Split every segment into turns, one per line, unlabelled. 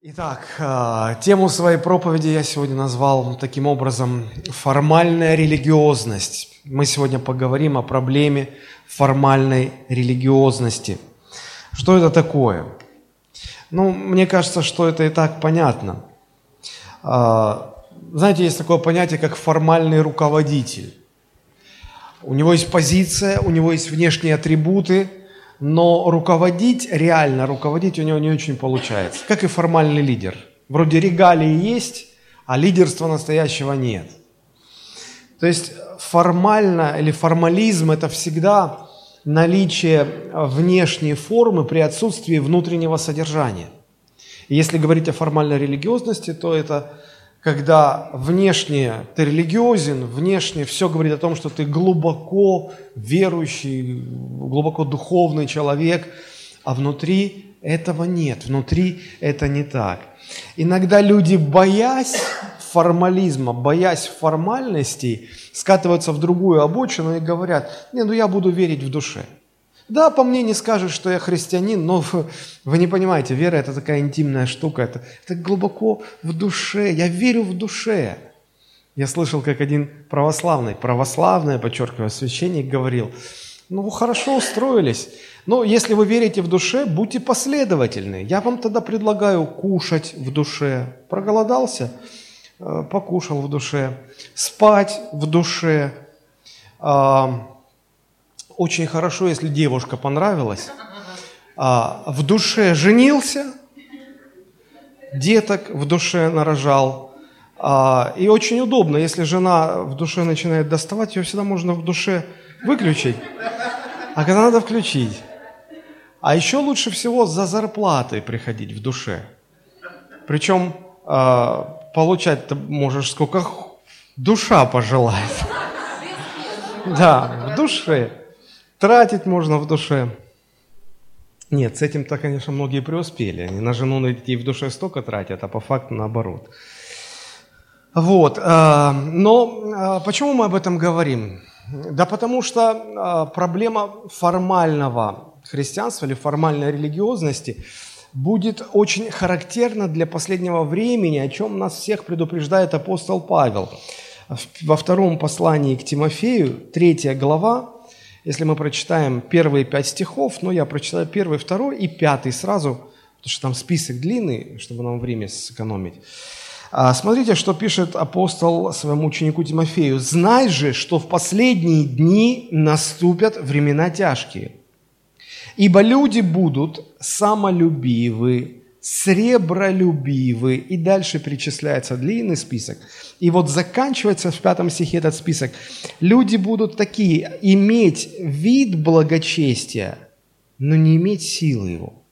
Итак, а, тему своей проповеди я сегодня назвал таким образом «Формальная религиозность». Мы сегодня поговорим о проблеме формальной религиозности. Что это такое? Ну, мне кажется, что это и так понятно. А, знаете, есть такое понятие, как формальный руководитель. У него есть позиция, у него есть внешние атрибуты – но руководить, реально руководить у него не очень получается, как и формальный лидер. Вроде регалии есть, а лидерства настоящего нет. То есть формально или формализм – это всегда наличие внешней формы при отсутствии внутреннего содержания. И если говорить о формальной религиозности, то это когда внешне ты религиозен, внешне все говорит о том, что ты глубоко верующий, глубоко духовный человек, а внутри этого нет, внутри это не так. Иногда люди, боясь формализма, боясь формальностей, скатываются в другую обочину и говорят, не, ну я буду верить в душе – да, по мне не скажешь, что я христианин, но вы не понимаете, вера – это такая интимная штука, это, это глубоко в душе, я верю в душе. Я слышал, как один православный, православный, подчеркиваю, священник говорил, ну, хорошо устроились, но если вы верите в душе, будьте последовательны. Я вам тогда предлагаю кушать в душе. Проголодался? Э, покушал в душе. Спать в душе очень хорошо, если девушка понравилась, а, в душе женился, деток в душе нарожал. А, и очень удобно, если жена в душе начинает доставать, ее всегда можно в душе выключить, а когда надо включить. А еще лучше всего за зарплатой приходить в душе. Причем а, получать ты можешь сколько душа пожелает. Да, в душе. Тратить можно в душе. Нет, с этим-то, конечно, многие преуспели. Они на жену, на детей в душе столько тратят, а по факту наоборот. Вот. А, но а, почему мы об этом говорим? Да потому что а, проблема формального христианства или формальной религиозности будет очень характерна для последнего времени, о чем нас всех предупреждает апостол Павел. Во втором послании к Тимофею, третья глава, если мы прочитаем первые пять стихов, но я прочитаю первый, второй и пятый сразу, потому что там список длинный, чтобы нам время сэкономить. А, смотрите, что пишет апостол своему ученику Тимофею. «Знай же, что в последние дни наступят времена тяжкие, ибо люди будут самолюбивы, сребролюбивы, и дальше перечисляется длинный список. И вот заканчивается в пятом стихе этот список. Люди будут такие, иметь вид благочестия, но не иметь силы его.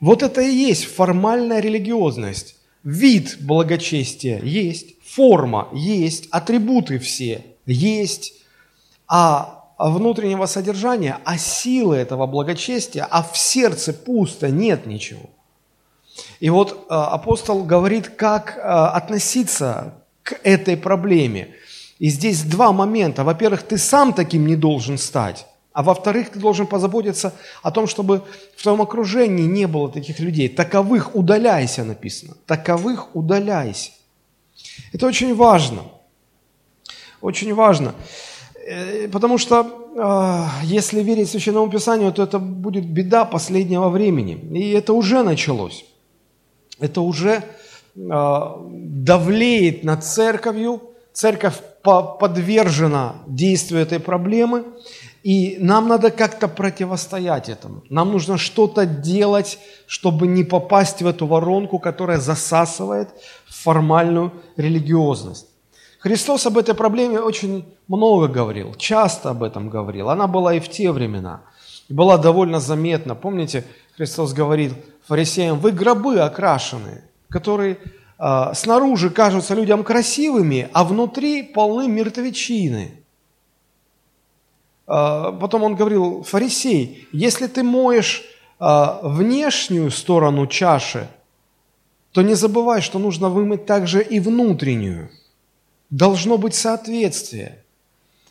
Вот это и есть формальная религиозность. Вид благочестия есть, форма есть, атрибуты все есть, а внутреннего содержания, а силы этого благочестия, а в сердце пусто, нет ничего. И вот э, апостол говорит, как э, относиться к этой проблеме. И здесь два момента. Во-первых, ты сам таким не должен стать. А во-вторых, ты должен позаботиться о том, чтобы в твоем окружении не было таких людей. Таковых удаляйся, написано. Таковых удаляйся. Это очень важно. Очень важно. Э, потому что а, если верить Священному Писанию, то это будет беда последнего времени. И это уже началось. Это уже а, давлеет над церковью. Церковь подвержена действию этой проблемы. И нам надо как-то противостоять этому. Нам нужно что-то делать, чтобы не попасть в эту воронку, которая засасывает формальную религиозность. Христос об этой проблеме очень много говорил, часто об этом говорил. Она была и в те времена. И была довольно заметна. Помните, Христос говорит фарисеям, вы гробы окрашенные, которые э, снаружи кажутся людям красивыми, а внутри полны мертвечины. Э, потом он говорил, фарисей, если ты моешь э, внешнюю сторону чаши, то не забывай, что нужно вымыть также и внутреннюю – должно быть соответствие.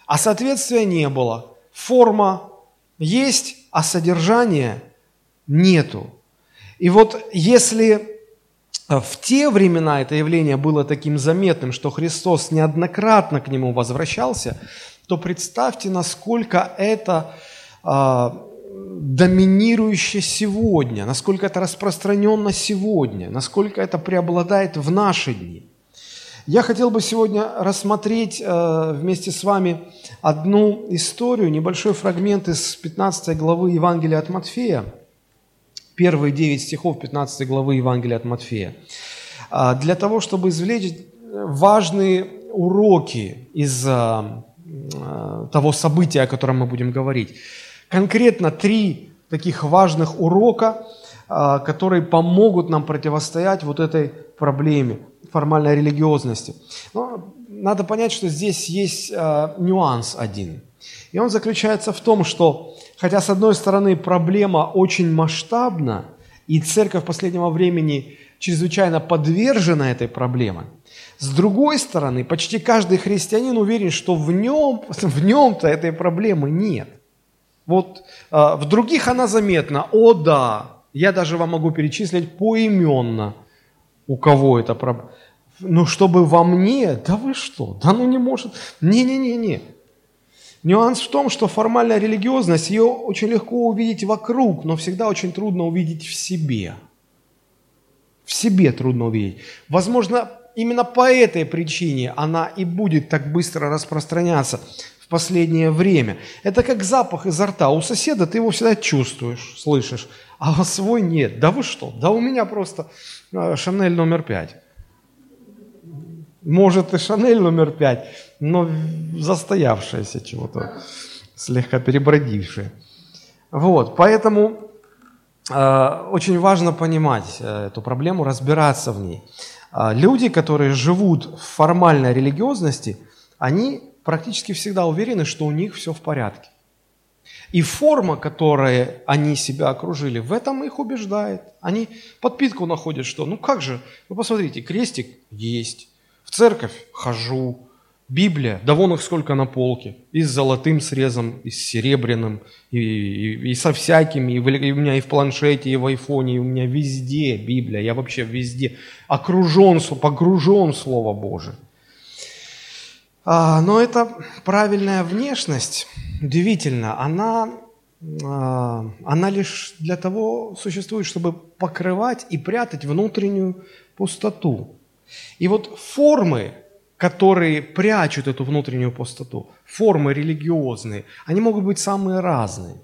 А соответствия не было. Форма есть, а содержания нету. И вот если в те времена это явление было таким заметным, что Христос неоднократно к нему возвращался, то представьте, насколько это а, доминирующе сегодня, насколько это распространенно сегодня, насколько это преобладает в наши дни. Я хотел бы сегодня рассмотреть э, вместе с вами одну историю, небольшой фрагмент из 15 главы Евангелия от Матфея, первые 9 стихов 15 главы Евангелия от Матфея, э, для того, чтобы извлечь важные уроки из э, э, того события, о котором мы будем говорить. Конкретно три таких важных урока, а, которые помогут нам противостоять вот этой проблеме формальной религиозности. Но надо понять, что здесь есть а, нюанс один. И он заключается в том, что, хотя с одной стороны проблема очень масштабна, и церковь последнего времени чрезвычайно подвержена этой проблеме, с другой стороны, почти каждый христианин уверен, что в нем, в нем-то этой проблемы нет – вот э, в других она заметна. О да, я даже вам могу перечислить поименно, у кого это проблема. Ну, чтобы во мне, да вы что, да ну не может. Не-не-не-не. Нюанс в том, что формальная религиозность, ее очень легко увидеть вокруг, но всегда очень трудно увидеть в себе. В себе трудно увидеть. Возможно, именно по этой причине она и будет так быстро распространяться последнее время. Это как запах изо рта. У соседа ты его всегда чувствуешь, слышишь, а свой нет. Да вы что? Да у меня просто Шанель номер пять. Может и Шанель номер пять, но застоявшаяся чего-то, слегка перебродившая. Вот, поэтому э, очень важно понимать э, эту проблему, разбираться в ней. Э, люди, которые живут в формальной религиозности, они практически всегда уверены, что у них все в порядке. И форма, которой они себя окружили, в этом их убеждает. Они подпитку находят, что ну как же, вы посмотрите, крестик есть, в церковь хожу, Библия, да вон их сколько на полке, и с золотым срезом, и с серебряным, и, и, и со всякими, и, в, и у меня и в планшете, и в айфоне, и у меня везде Библия, я вообще везде окружен, погружен в Слово Божие. А, но эта правильная внешность, удивительно, она, а, она лишь для того существует, чтобы покрывать и прятать внутреннюю пустоту. И вот формы, которые прячут эту внутреннюю пустоту, формы религиозные, они могут быть самые разные.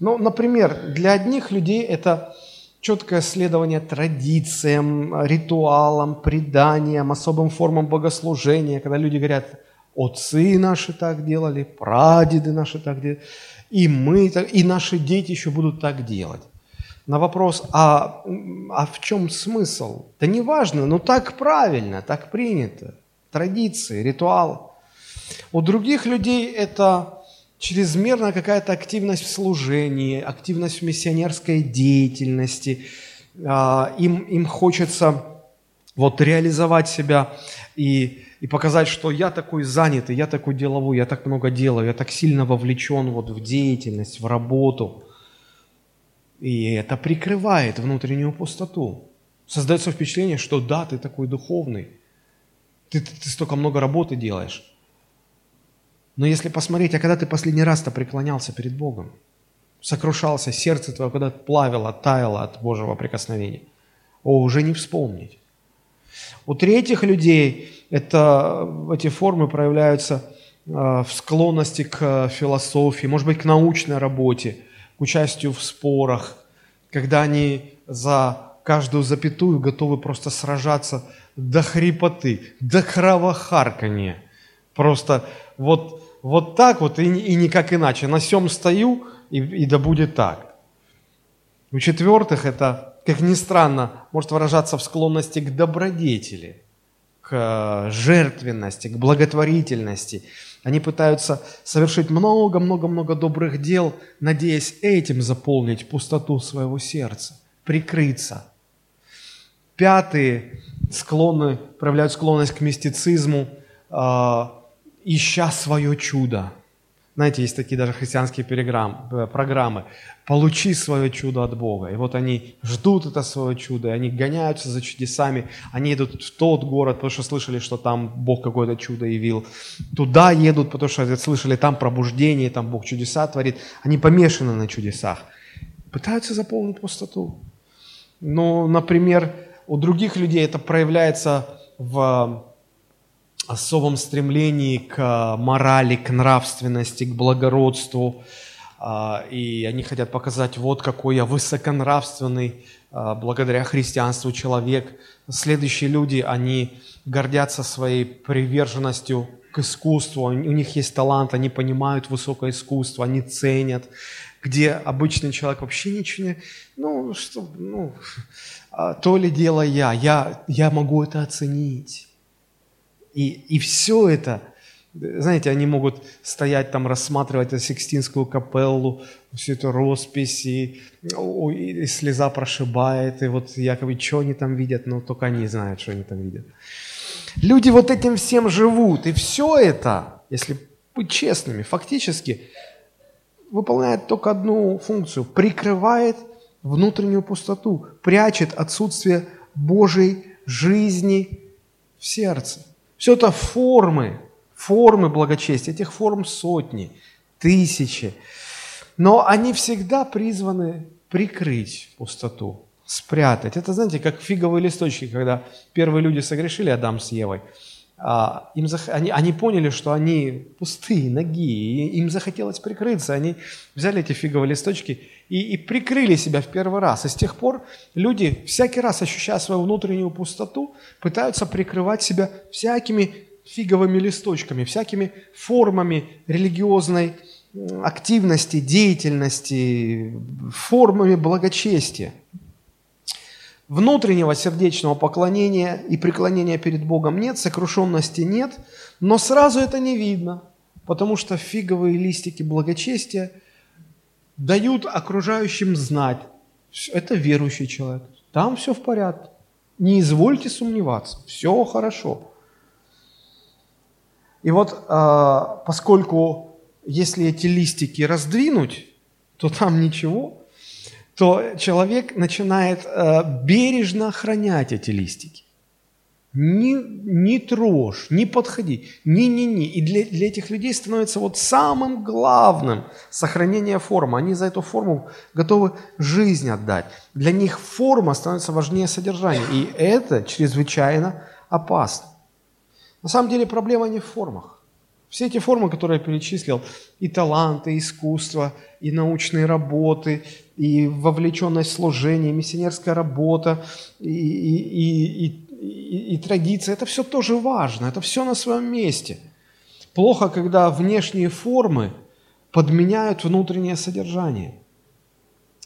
Ну, например, для одних людей это четкое следование традициям, ритуалам, преданиям, особым формам богослужения, когда люди говорят, Отцы наши так делали, прадеды наши так делали, и мы, и наши дети еще будут так делать. На вопрос, а, а в чем смысл? Да не важно, но так правильно, так принято. Традиции, ритуал. У других людей это чрезмерная какая-то активность в служении, активность в миссионерской деятельности. А, им, им хочется вот реализовать себя и и показать, что я такой занятый, я такой деловой, я так много делаю, я так сильно вовлечен вот в деятельность, в работу. И это прикрывает внутреннюю пустоту. Создается впечатление, что да, ты такой духовный, ты, ты, ты столько много работы делаешь. Но если посмотреть, а когда ты последний раз-то преклонялся перед Богом, сокрушался, сердце твое когда плавило, таяло от Божьего прикосновения, о, уже не вспомнить. У третьих людей это, эти формы проявляются а, в склонности к философии, может быть, к научной работе, к участию в спорах, когда они за каждую запятую готовы просто сражаться до хрипоты, до кровохаркания. Просто вот, вот так вот и, и никак иначе. На всем стою, и, и да будет так. У четвертых это, как ни странно, может выражаться в склонности к добродетели – к э, жертвенности, к благотворительности. Они пытаются совершить много-много-много добрых дел, надеясь этим заполнить пустоту своего сердца, прикрыться. Пятые склонны, проявляют склонность к мистицизму, э, ища свое чудо. Знаете, есть такие даже христианские э, программы, получи свое чудо от Бога. И вот они ждут это свое чудо, и они гоняются за чудесами, они едут в тот город, потому что слышали, что там Бог какое-то чудо явил. Туда едут, потому что слышали, там пробуждение, там Бог чудеса творит. Они помешаны на чудесах. Пытаются заполнить пустоту. Но, например, у других людей это проявляется в особом стремлении к морали, к нравственности, к благородству. А, и они хотят показать, вот какой я высоконравственный, а, благодаря христианству человек. Следующие люди, они гордятся своей приверженностью к искусству, у них есть талант, они понимают высокое искусство, они ценят, где обычный человек вообще ничего не... Ну, что, ну, а, то ли дело я, я, я могу это оценить. И, и все это, знаете, они могут стоять там, рассматривать Сикстинскую капеллу, всю эту роспись, и, и слеза прошибает, и вот якобы, что они там видят, но только они знают, что они там видят. Люди вот этим всем живут, и все это, если быть честными, фактически выполняет только одну функцию – прикрывает внутреннюю пустоту, прячет отсутствие Божьей жизни в сердце. Все это формы, формы благочестия. Этих форм сотни, тысячи. Но они всегда призваны прикрыть пустоту, спрятать. Это, знаете, как фиговые листочки, когда первые люди согрешили Адам с Евой – им зах... они, они поняли, что они пустые, ноги, и им захотелось прикрыться. Они взяли эти фиговые листочки и, и прикрыли себя в первый раз. И с тех пор люди, всякий раз ощущая свою внутреннюю пустоту, пытаются прикрывать себя всякими фиговыми листочками, всякими формами религиозной активности, деятельности, формами благочестия внутреннего сердечного поклонения и преклонения перед Богом нет, сокрушенности нет, но сразу это не видно, потому что фиговые листики благочестия дают окружающим знать, это верующий человек, там все в порядке, не извольте сомневаться, все хорошо. И вот а, поскольку если эти листики раздвинуть, то там ничего, то человек начинает э, бережно охранять эти листики. Не, не трожь, не подходи, не-не-не. И для, для этих людей становится вот самым главным сохранение формы. Они за эту форму готовы жизнь отдать. Для них форма становится важнее содержания. И это чрезвычайно опасно. На самом деле проблема не в формах. Все эти формы, которые я перечислил, и таланты, и искусство, и научные работы, и вовлеченность и миссионерская работа, и, и, и, и, и традиция, это все тоже важно, это все на своем месте. Плохо, когда внешние формы подменяют внутреннее содержание,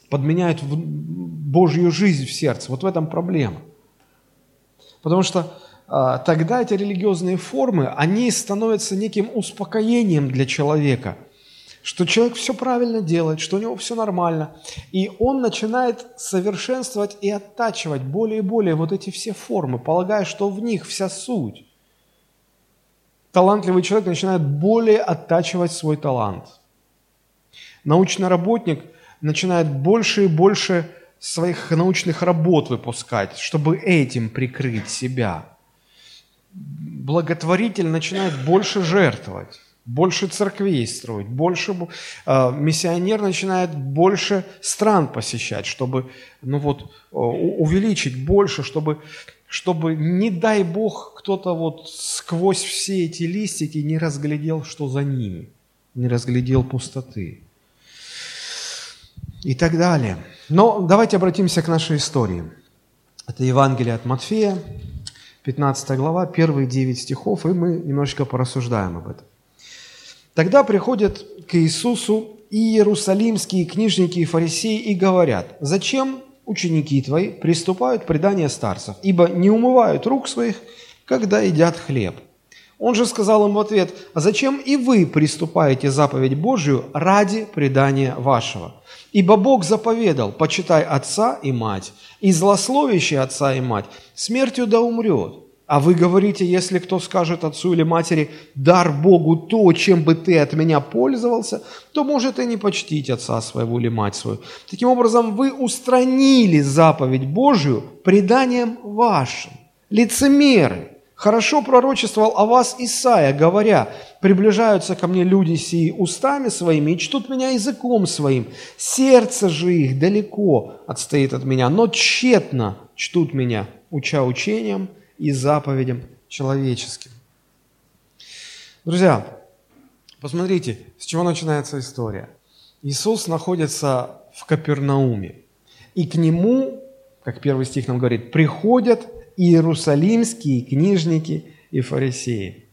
подменяют Божью жизнь в сердце. Вот в этом проблема. Потому что а, тогда эти религиозные формы, они становятся неким успокоением для человека, что человек все правильно делает, что у него все нормально. И он начинает совершенствовать и оттачивать более и более вот эти все формы, полагая, что в них вся суть. Талантливый человек начинает более оттачивать свой талант. Научный работник начинает больше и больше своих научных работ выпускать, чтобы этим прикрыть себя – благотворитель начинает больше жертвовать, больше церквей строить, больше э, миссионер начинает больше стран посещать, чтобы ну вот, э, увеличить больше, чтобы, чтобы, не дай Бог, кто-то вот сквозь все эти листики не разглядел, что за ними, не разглядел пустоты и так далее. Но давайте обратимся к нашей истории. Это Евангелие от Матфея, 15 глава, первые 9 стихов, и мы немножечко порассуждаем об этом. Тогда приходят к Иисусу и иерусалимские книжники и фарисеи и говорят, «Зачем ученики твои приступают к преданию старцев, ибо не умывают рук своих, когда едят хлеб?» Он же сказал им в ответ, «А зачем и вы приступаете заповедь Божию ради предания вашего? Ибо Бог заповедал, почитай отца и мать, и злословящий отца и мать смертью да умрет. А вы говорите, если кто скажет отцу или матери, дар Богу то, чем бы ты от меня пользовался, то может и не почтить отца своего или мать свою. Таким образом, вы устранили заповедь Божию преданием вашим. Лицемеры. Хорошо пророчествовал о вас Исаия, говоря, приближаются ко мне люди сии устами своими и чтут меня языком своим. Сердце же их далеко отстоит от меня, но тщетно чтут меня, уча учением – и заповедям человеческим. Друзья, посмотрите, с чего начинается история. Иисус находится в Капернауме, и к нему, как первый стих нам говорит, приходят иерусалимские книжники и фарисеи.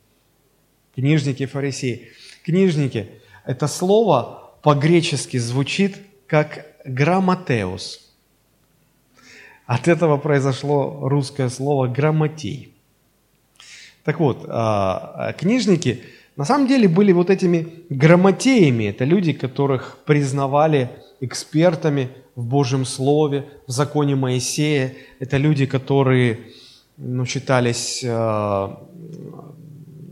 Книжники и фарисеи. Книжники – это слово по-гречески звучит как грамотеус – от этого произошло русское слово «грамотей». Так вот, а, а, книжники на самом деле были вот этими грамотеями. Это люди, которых признавали экспертами в Божьем Слове, в законе Моисея. Это люди, которые ну, считались э,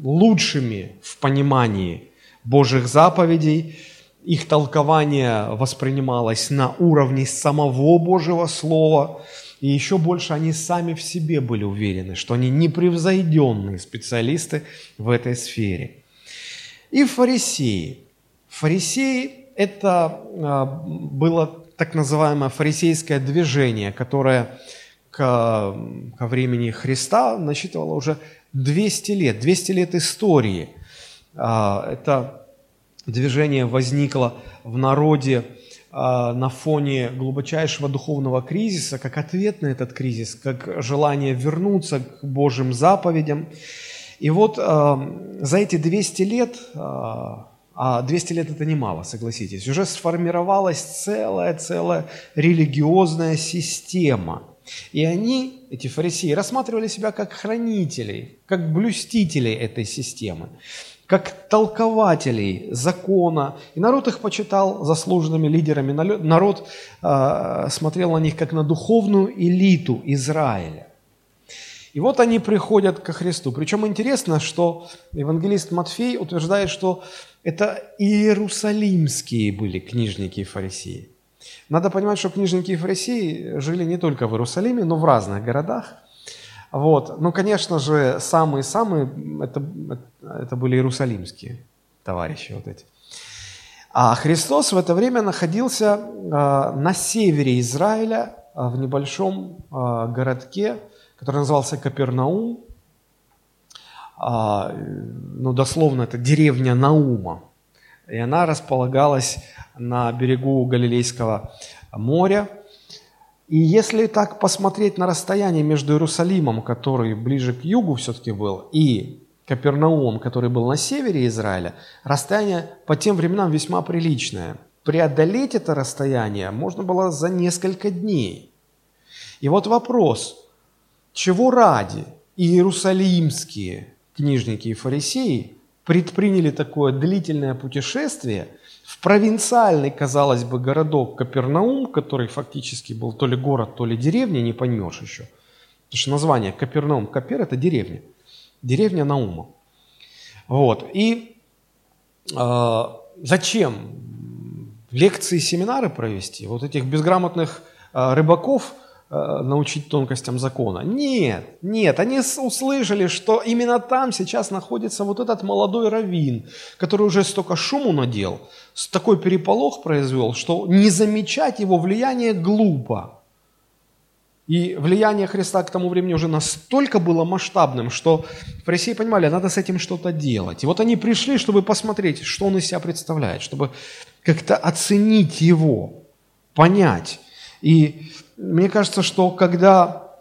лучшими в понимании Божьих заповедей. Их толкование воспринималось на уровне самого Божьего Слова – и еще больше они сами в себе были уверены, что они непревзойденные специалисты в этой сфере. И фарисеи. Фарисеи – это а, было так называемое фарисейское движение, которое к, ко времени Христа насчитывало уже 200 лет, 200 лет истории. А, это движение возникло в народе на фоне глубочайшего духовного кризиса, как ответ на этот кризис, как желание вернуться к Божьим заповедям. И вот а, за эти 200 лет, а 200 лет это немало, согласитесь, уже сформировалась целая-целая религиозная система. И они, эти фарисеи, рассматривали себя как хранителей, как блюстителей этой системы как толкователей закона. И народ их почитал заслуженными лидерами. Народ э, смотрел на них как на духовную элиту Израиля. И вот они приходят ко Христу. Причем интересно, что евангелист Матфей утверждает, что это иерусалимские были книжники и фарисеи. Надо понимать, что книжники и фарисеи жили не только в Иерусалиме, но в разных городах – вот. Ну, конечно же, самые-самые это, это были иерусалимские товарищи вот эти. А Христос в это время находился э, на севере Израиля, э, в небольшом э, городке, который назывался Капернаум. Ну, дословно, это деревня Наума. И она располагалась на берегу Галилейского моря. И если так посмотреть на расстояние между Иерусалимом, который ближе к югу все-таки был, и Капернаумом, который был на севере Израиля, расстояние по тем временам весьма приличное. Преодолеть это расстояние можно было за несколько дней. И вот вопрос, чего ради иерусалимские книжники и фарисеи предприняли такое длительное путешествие – в провинциальный, казалось бы, городок Капернаум, который фактически был то ли город, то ли деревня, не поймешь еще. Потому что название Капернаум, Капер – это деревня. Деревня Наума. Вот. И э, зачем лекции, семинары провести? Вот этих безграмотных э, рыбаков – научить тонкостям закона. Нет, нет, они услышали, что именно там сейчас находится вот этот молодой раввин, который уже столько шуму надел, такой переполох произвел, что не замечать его влияние глупо. И влияние Христа к тому времени уже настолько было масштабным, что фарисеи понимали, надо с этим что-то делать. И вот они пришли, чтобы посмотреть, что он из себя представляет, чтобы как-то оценить его, понять. И мне кажется, что когда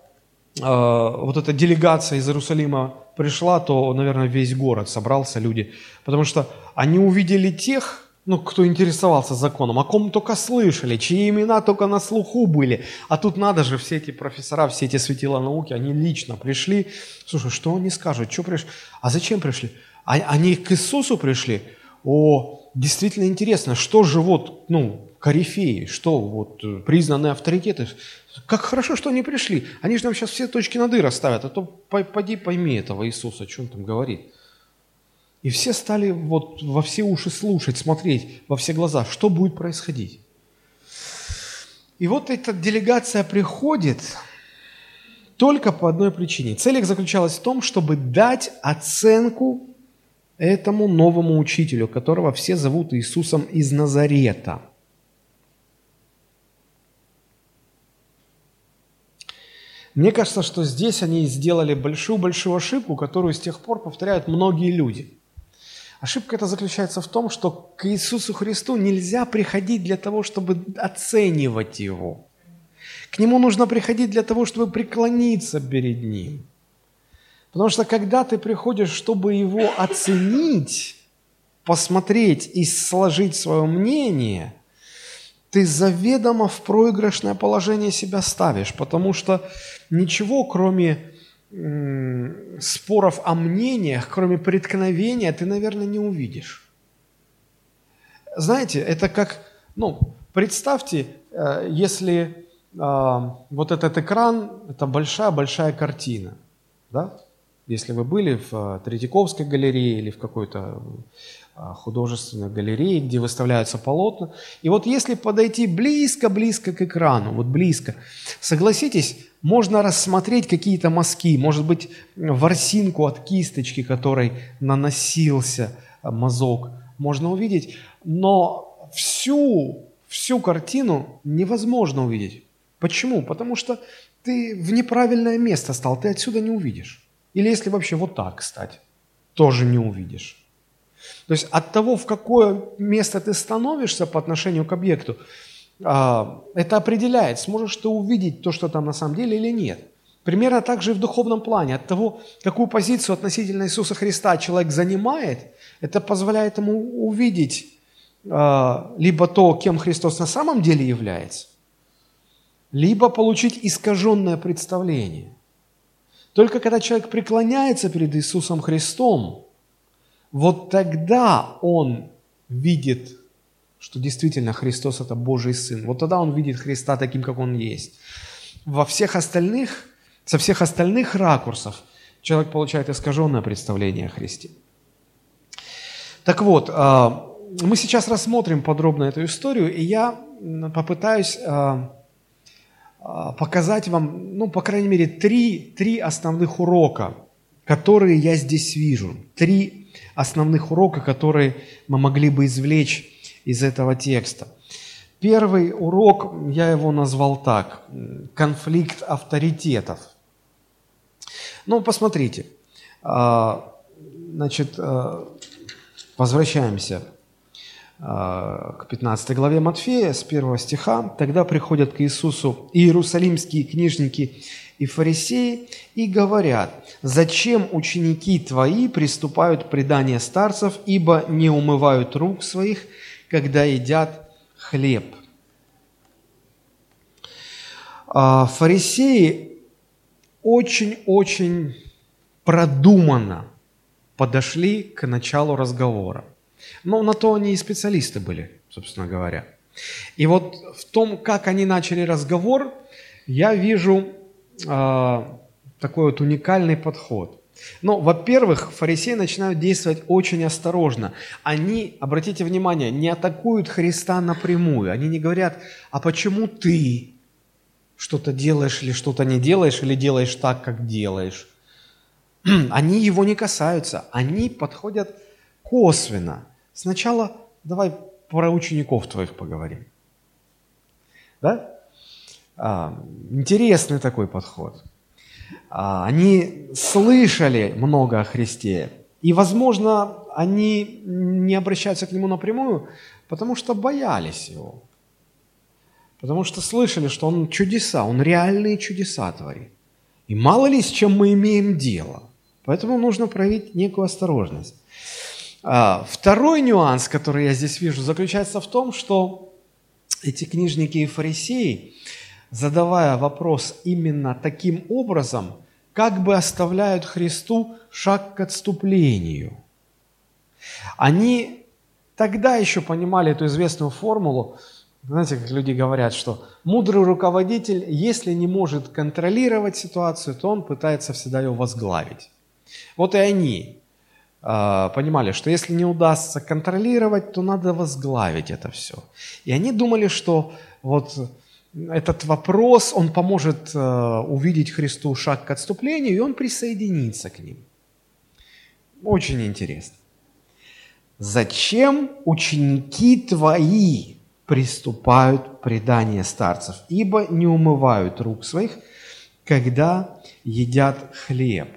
э, вот эта делегация из Иерусалима пришла, то, наверное, весь город собрался, люди, потому что они увидели тех, ну, кто интересовался законом, о ком только слышали, чьи имена только на слуху были. А тут надо же, все эти профессора, все эти светила науки, они лично пришли. Слушай, что они скажут, что пришли? А зачем пришли? А, они к Иисусу пришли? О, действительно интересно, что же вот, ну, корифеи, что вот э, признанные авторитеты. Как хорошо, что они пришли. Они же нам сейчас все точки над «и» расставят, а то пойди пойми этого Иисуса, что он там говорит. И все стали вот во все уши слушать, смотреть, во все глаза, что будет происходить. И вот эта делегация приходит только по одной причине. Цель их заключалась в том, чтобы дать оценку этому новому учителю, которого все зовут Иисусом из Назарета. Мне кажется, что здесь они сделали большую-большую ошибку, которую с тех пор повторяют многие люди. Ошибка эта заключается в том, что к Иисусу Христу нельзя приходить для того, чтобы оценивать Его. К Нему нужно приходить для того, чтобы преклониться перед Ним. Потому что когда ты приходишь, чтобы Его оценить, посмотреть и сложить свое мнение, ты заведомо в проигрышное положение себя ставишь, потому что ничего, кроме споров о мнениях, кроме преткновения, ты, наверное, не увидишь. Знаете, это как, ну, представьте, э, если э, вот этот экран, это большая-большая картина, да? Если вы были в э, Третьяковской галерее или в какой-то художественной галерее, где выставляются полотна, и вот если подойти близко-близко к экрану, вот близко, согласитесь, можно рассмотреть какие-то мазки, может быть, ворсинку от кисточки, которой наносился мазок, можно увидеть, но всю, всю картину невозможно увидеть. Почему? Потому что ты в неправильное место стал, ты отсюда не увидишь. Или если вообще вот так, кстати, тоже не увидишь. То есть от того, в какое место ты становишься по отношению к объекту, а, это определяет, сможешь ты увидеть то, что там на самом деле или нет. Примерно так же и в духовном плане. От того, какую позицию относительно Иисуса Христа человек занимает, это позволяет ему увидеть а, либо то, кем Христос на самом деле является, либо получить искаженное представление. Только когда человек преклоняется перед Иисусом Христом, вот тогда он видит что действительно Христос – это Божий Сын. Вот тогда он видит Христа таким, как Он есть. Во всех остальных, со всех остальных ракурсов человек получает искаженное представление о Христе. Так вот, а, мы сейчас рассмотрим подробно эту историю, и я попытаюсь а, а, показать вам, ну, по крайней мере, три, три основных урока, которые я здесь вижу. Три основных урока, которые мы могли бы извлечь из этого текста. Первый урок, я его назвал так, конфликт авторитетов. Ну, посмотрите, а, значит, а, возвращаемся к 15 главе Матфея, с 1 стиха. «Тогда приходят к Иисусу иерусалимские книжники и фарисеи и говорят, «Зачем ученики твои приступают к преданию старцев, ибо не умывают рук своих когда едят хлеб. А, фарисеи очень-очень продуманно подошли к началу разговора. Но на то они и специалисты были, собственно говоря. И вот в том, как они начали разговор, я вижу э, такой вот уникальный подход. Но, во-первых, фарисеи начинают действовать очень осторожно. Они, обратите внимание, не атакуют Христа напрямую. Они не говорят, а почему ты что-то делаешь или что-то не делаешь, или делаешь так, как делаешь. Они его не касаются, они подходят косвенно. Сначала давай про учеников твоих поговорим. Да? А, интересный такой подход. А, они слышали много о Христе. И, возможно, они не обращаются к Нему напрямую, потому что боялись Его. Потому что слышали, что Он чудеса, Он реальные чудеса творит. И мало ли с чем мы имеем дело. Поэтому нужно проявить некую осторожность. А, второй нюанс, который я здесь вижу, заключается в том, что эти книжники и фарисеи – задавая вопрос именно таким образом, как бы оставляют Христу шаг к отступлению. Они тогда еще понимали эту известную формулу Знаете, как люди говорят, что мудрый руководитель, если не может контролировать ситуацию, то он пытается всегда ее возглавить. Вот и они понимали, что если не удастся контролировать, то надо возглавить это все. И они думали, что вот этот вопрос, он поможет э, увидеть Христу шаг к отступлению, и он присоединится к ним. Очень интересно. Зачем ученики твои приступают к преданию старцев, ибо не умывают рук своих, когда едят хлеб?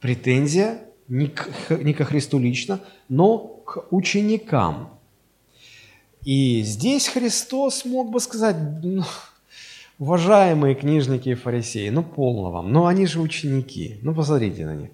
Претензия не, к, не ко Христу лично, но к ученикам. И здесь Христос мог бы сказать, ну, уважаемые книжники и фарисеи, ну полно вам, но они же ученики, ну посмотрите на них.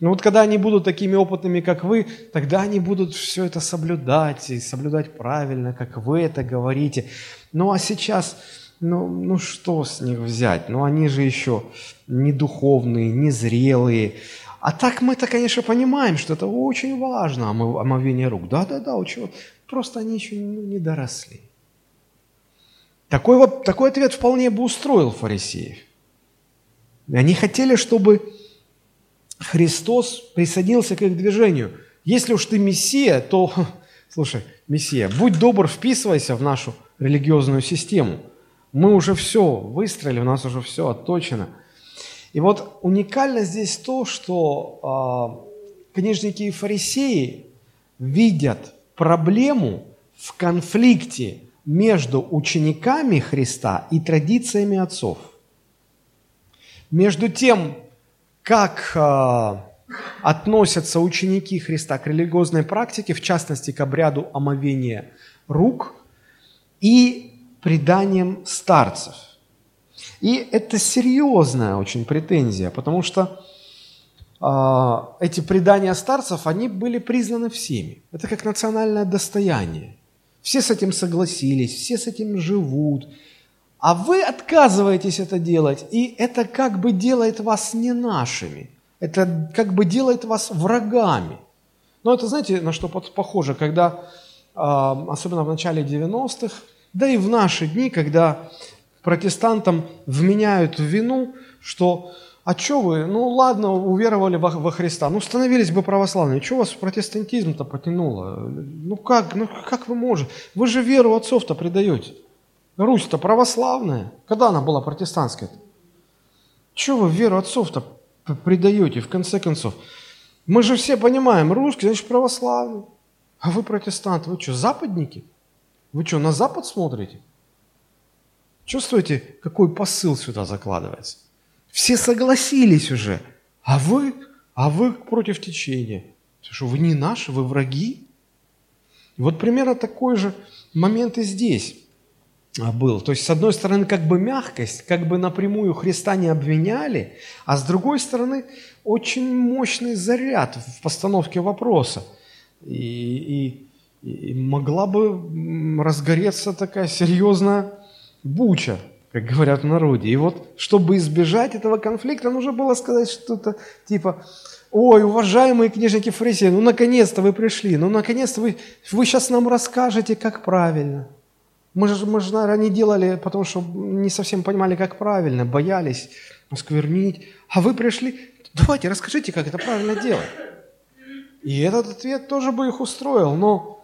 Но вот когда они будут такими опытными, как вы, тогда они будут все это соблюдать и соблюдать правильно, как вы это говорите. Ну а сейчас, ну, ну что с них взять? Ну они же еще не духовные, не зрелые. А так мы-то, конечно, понимаем, что это очень важно, омовение рук. Да-да-да, очень. Просто они еще ну, не доросли. Такой, вот, такой ответ вполне бы устроил фарисеев. Они хотели, чтобы Христос присоединился к их движению. Если уж ты Мессия, то, слушай, Мессия, будь добр, вписывайся в нашу религиозную систему. Мы уже все выстроили, у нас уже все отточено. И вот уникально здесь то, что э, книжники и фарисеи видят проблему в конфликте между учениками Христа и традициями отцов. Между тем, как э, относятся ученики Христа к религиозной практике, в частности к обряду омовения рук и преданием старцев. И это серьезная очень претензия, потому что э, эти предания старцев, они были признаны всеми. Это как национальное достояние. Все с этим согласились, все с этим живут – а вы отказываетесь это делать, и это как бы делает вас не нашими. Это как бы делает вас врагами. Но это, знаете, на что похоже, когда, а, особенно в начале 90-х, да и в наши дни, когда протестантам вменяют в вину, что а что вы, ну ладно, уверовали во, во Христа, ну становились бы православными, что вас протестантизм-то потянуло? Ну как, ну как вы можете? Вы же веру отцов-то предаете. Русь-то православная. Когда она была протестантской? -то? Чего вы веру отцов-то предаете, в конце концов? Мы же все понимаем, русский, значит православный. А вы протестанты, вы что, западники? Вы что, на Запад смотрите? Чувствуете, какой посыл сюда закладывается? Все согласились уже, а вы, а вы против течения. Что, вы не наши, вы враги? И вот примерно такой же момент и здесь. А, был. То есть, с одной стороны, как бы мягкость, как бы напрямую Христа не обвиняли, а с другой стороны, очень мощный заряд в постановке вопроса. И, и, и могла бы разгореться такая серьезная буча, как говорят в народе. И вот, чтобы избежать этого конфликта, нужно было сказать что-то типа, ой, уважаемые книжники фарисеи, ну, наконец-то вы пришли, ну, наконец-то вы, вы сейчас нам расскажете, как правильно – мы же, мы же, наверное, не делали, потому что не совсем понимали, как правильно, боялись осквернить. А вы пришли, давайте, расскажите, как это правильно делать. И этот ответ тоже бы их устроил, но,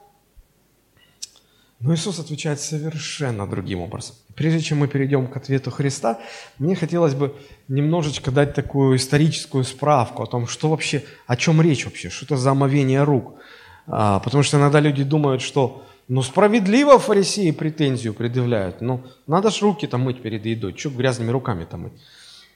но Иисус отвечает совершенно другим образом. Прежде чем мы перейдем к ответу Христа, мне хотелось бы немножечко дать такую историческую справку о том, что вообще, о чем речь вообще, что это за омовение рук. А, потому что иногда люди думают, что ну, справедливо фарисеи претензию предъявляют. Ну, надо ж руки-то мыть перед едой. Что грязными руками-то мыть?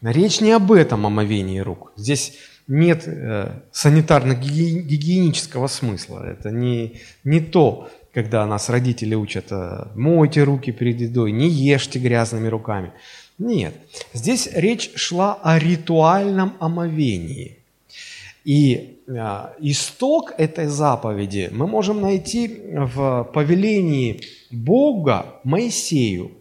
Речь не об этом омовении рук. Здесь нет э, санитарно-гигиенического смысла. Это не, не то, когда нас родители учат, э, мойте руки перед едой, не ешьте грязными руками. Нет. Здесь речь шла о ритуальном омовении. И а, исток этой заповеди мы можем найти в повелении Бога Моисею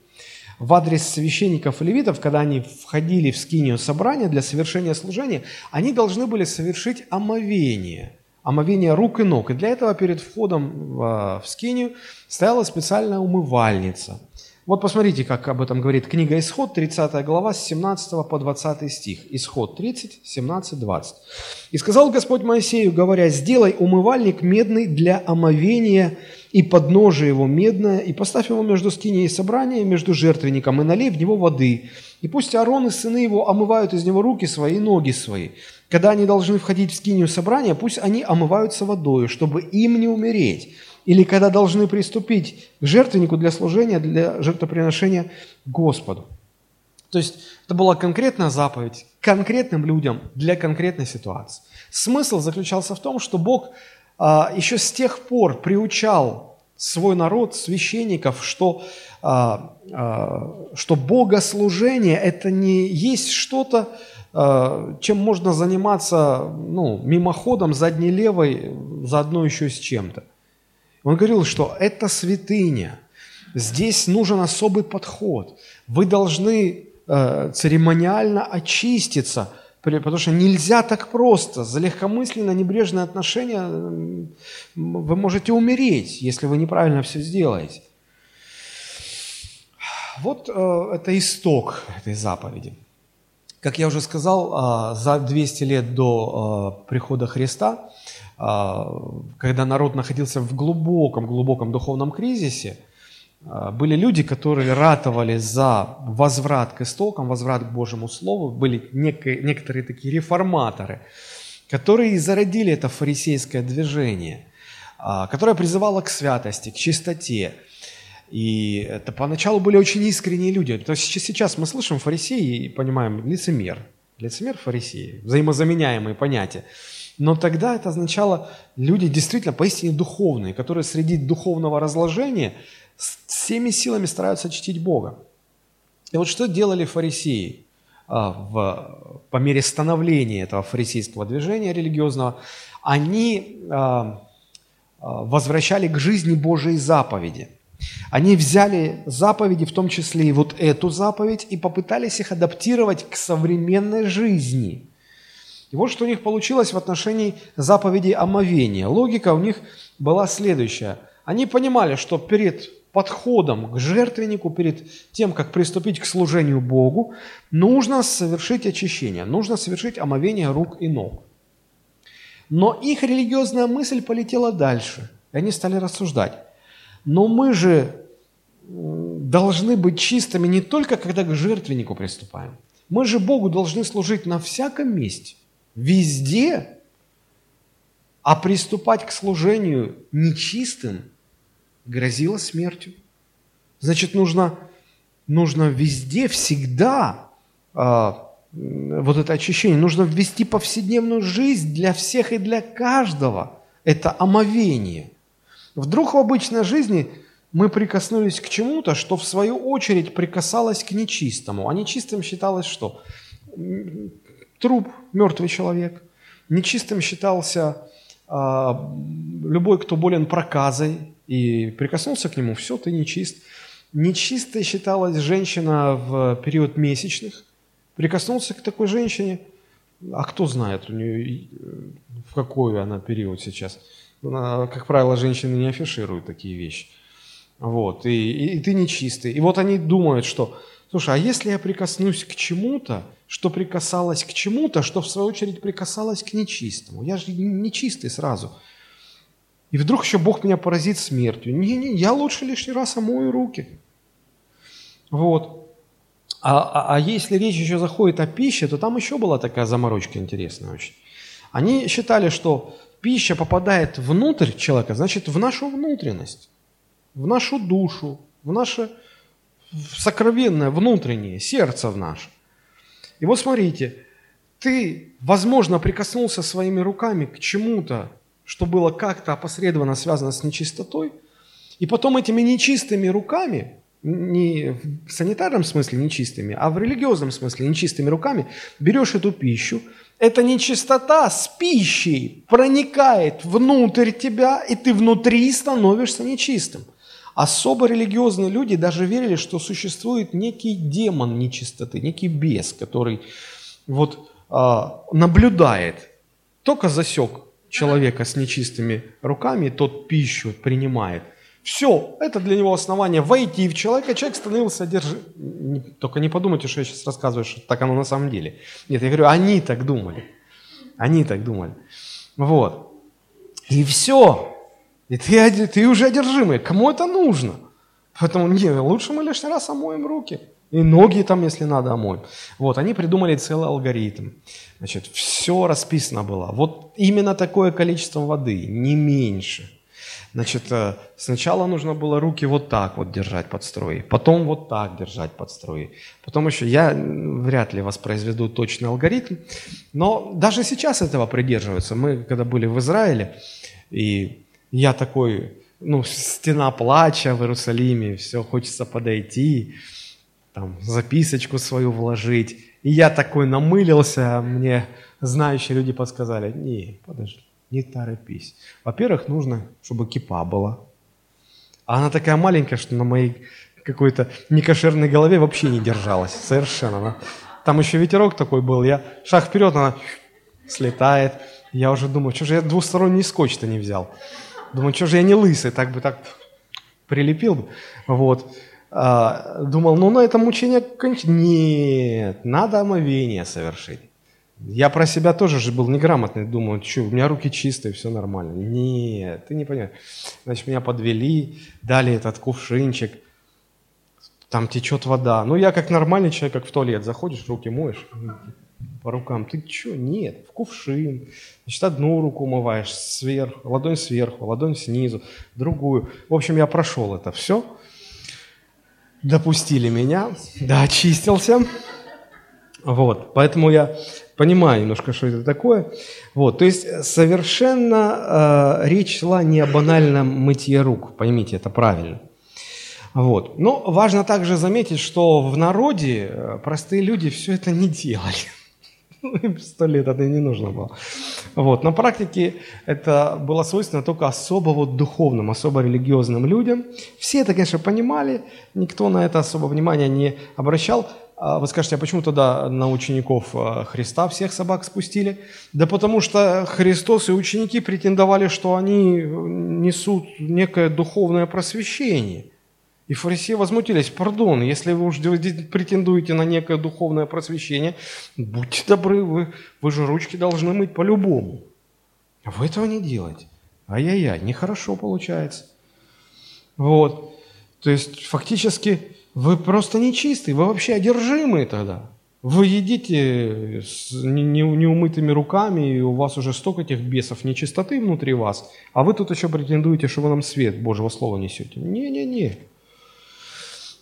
в адрес священников и левитов, когда они входили в скинию собрания для совершения служения, они должны были совершить омовение. Омовение рук и ног. И для этого перед входом в, в скинию стояла специальная умывальница. Вот посмотрите, как об этом говорит книга Исход, 30 глава, с 17 по 20 стих. Исход 30, 17, 20. «И сказал Господь Моисею, говоря, сделай умывальник медный для омовения и подножие его медное, и поставь его между скиней и собранием, между жертвенником, и налей в него воды. И пусть Аарон и сыны его омывают из него руки свои и ноги свои. Когда они должны входить в скинию собрания, пусть они омываются водою, чтобы им не умереть. Или когда должны приступить к жертвеннику для служения, для жертвоприношения Господу. То есть это была конкретная заповедь конкретным людям для конкретной ситуации. Смысл заключался в том, что Бог а, еще с тех пор приучал свой народ, священников, что, а, а, что богослужение – это не есть что-то, чем можно заниматься ну, мимоходом, задней левой, заодно еще с чем-то. Он говорил, что это святыня, здесь нужен особый подход. Вы должны э, церемониально очиститься, потому что нельзя так просто. За легкомысленное, небрежное отношение вы можете умереть, если вы неправильно все сделаете. Вот э, это исток этой заповеди. Как я уже сказал, а, за 200 лет до а, прихода Христа, а, когда народ находился в глубоком-глубоком духовном кризисе, были люди, которые ратовали за возврат к истокам, возврат к Божьему Слову, были некоторые такие реформаторы, которые зародили это фарисейское движение, которое призывало к святости, к чистоте, и это поначалу были очень искренние люди. То есть сейчас мы слышим фарисеи и понимаем лицемер. Лицемер фарисеи, взаимозаменяемые понятия. Но тогда это означало люди действительно поистине духовные, которые среди духовного разложения всеми силами стараются чтить Бога. И вот что делали фарисеи а, в, по мере становления этого фарисейского движения религиозного? Они а, а, возвращали к жизни Божьей заповеди – они взяли заповеди, в том числе и вот эту заповедь, и попытались их адаптировать к современной жизни. И вот что у них получилось в отношении заповедей омовения. Логика у них была следующая. Они понимали, что перед подходом к жертвеннику, перед тем, как приступить к служению Богу, нужно совершить очищение, нужно совершить омовение рук и ног. Но их религиозная мысль полетела дальше, и они стали рассуждать. Но мы же должны быть чистыми не только, когда к жертвеннику приступаем. Мы же Богу должны служить на всяком месте, везде. А приступать к служению нечистым грозило смертью. Значит, нужно, нужно везде, всегда а, вот это очищение. Нужно ввести повседневную жизнь для всех и для каждого. Это омовение – Вдруг в обычной жизни мы прикоснулись к чему-то, что в свою очередь прикасалось к нечистому. А нечистым считалось что? Труп, мертвый человек. Нечистым считался а, любой, кто болен проказой, и прикоснулся к нему, все, ты нечист. Нечистой считалась женщина в период месячных. Прикоснулся к такой женщине, а кто знает у нее, в какой она период сейчас – как правило, женщины не афишируют такие вещи. Вот, и, и, и ты нечистый. И вот они думают, что, слушай, а если я прикоснусь к чему-то, что прикасалось к чему-то, что в свою очередь прикасалось к нечистому? Я же нечистый сразу. И вдруг еще Бог меня поразит смертью. Не-не, я лучше лишний раз омою руки. Вот. А, а, а если речь еще заходит о пище, то там еще была такая заморочка интересная очень. Они считали, что пища попадает внутрь человека, значит, в нашу внутренность, в нашу душу, в наше в сокровенное внутреннее, сердце в наше. И вот смотрите, ты, возможно, прикоснулся своими руками к чему-то, что было как-то опосредованно связано с нечистотой, и потом этими нечистыми руками, не в санитарном смысле нечистыми, а в религиозном смысле нечистыми руками, берешь эту пищу, эта нечистота с пищей проникает внутрь тебя, и ты внутри становишься нечистым. Особо религиозные люди даже верили, что существует некий демон нечистоты, некий бес, который вот а, наблюдает, только засек человека с нечистыми руками, тот пищу принимает. Все, это для него основание войти в человека, человек становился одержим. Только не подумайте, что я сейчас рассказываю, что так оно на самом деле. Нет, я говорю, они так думали. Они так думали. Вот. И все. И ты, ты уже одержимый. Кому это нужно? Поэтому не, лучше мы лишний раз омоем руки. И ноги там, если надо, омоем. Вот, они придумали целый алгоритм. Значит, все расписано было. Вот именно такое количество воды, не меньше. Значит, э, сначала нужно было руки вот так вот держать под струей, потом вот так держать под струей. Потом еще, я вряд ли воспроизведу точный алгоритм, но даже сейчас этого придерживаются. Мы, когда были в Израиле, и я такой, ну, стена плача в Иерусалиме, все, хочется подойти, там, записочку свою вложить. И я такой намылился, мне знающие люди подсказали, не, подожди, не торопись. Во-первых, нужно, чтобы кипа была. А она такая маленькая, что на моей какой-то некошерной голове вообще не держалась. Совершенно. Она... Там еще ветерок такой был. Я шаг вперед, она слетает. Я уже думаю, что же я двусторонний скотч-то не взял. Думаю, что же я не лысый, так бы так прилепил бы. Вот. А, думал, ну на этом мучение кончится. Нет, надо омовение совершить. Я про себя тоже же был неграмотный, думал, что, у меня руки чистые, все нормально. Нет, ты не понимаешь. Значит, меня подвели, дали этот кувшинчик, там течет вода. Ну, я как нормальный человек, как в туалет, заходишь, руки моешь по рукам. Ты что? Нет, в кувшин. Значит, одну руку умываешь сверху, ладонь сверху, ладонь снизу, другую. В общем, я прошел это все. Допустили меня, да, очистился. Вот, поэтому я понимаю немножко, что это такое. Вот, то есть совершенно э, речь шла не о банальном мытье рук, поймите, это правильно. Вот. Но важно также заметить, что в народе э, простые люди все это не делали. Сто лет это не нужно было. Вот. На практике это было свойственно только особо вот духовным, особо религиозным людям. Все это, конечно, понимали, никто на это особо внимания не обращал. А вы скажете, а почему тогда на учеников а, Христа всех собак спустили? Да потому что Христос и ученики претендовали, что они несут некое духовное просвещение – и фарисеи возмутились, пардон, если вы уж претендуете на некое духовное просвещение, будьте добры, вы, вы же ручки должны мыть по-любому. А вы этого не делаете. Ай-яй-яй, нехорошо получается. Вот. То есть фактически вы просто нечистый, вы вообще одержимые тогда. Вы едите с неумытыми руками, и у вас уже столько этих бесов нечистоты внутри вас, а вы тут еще претендуете, что вы нам свет Божьего Слова несете. Не-не-не.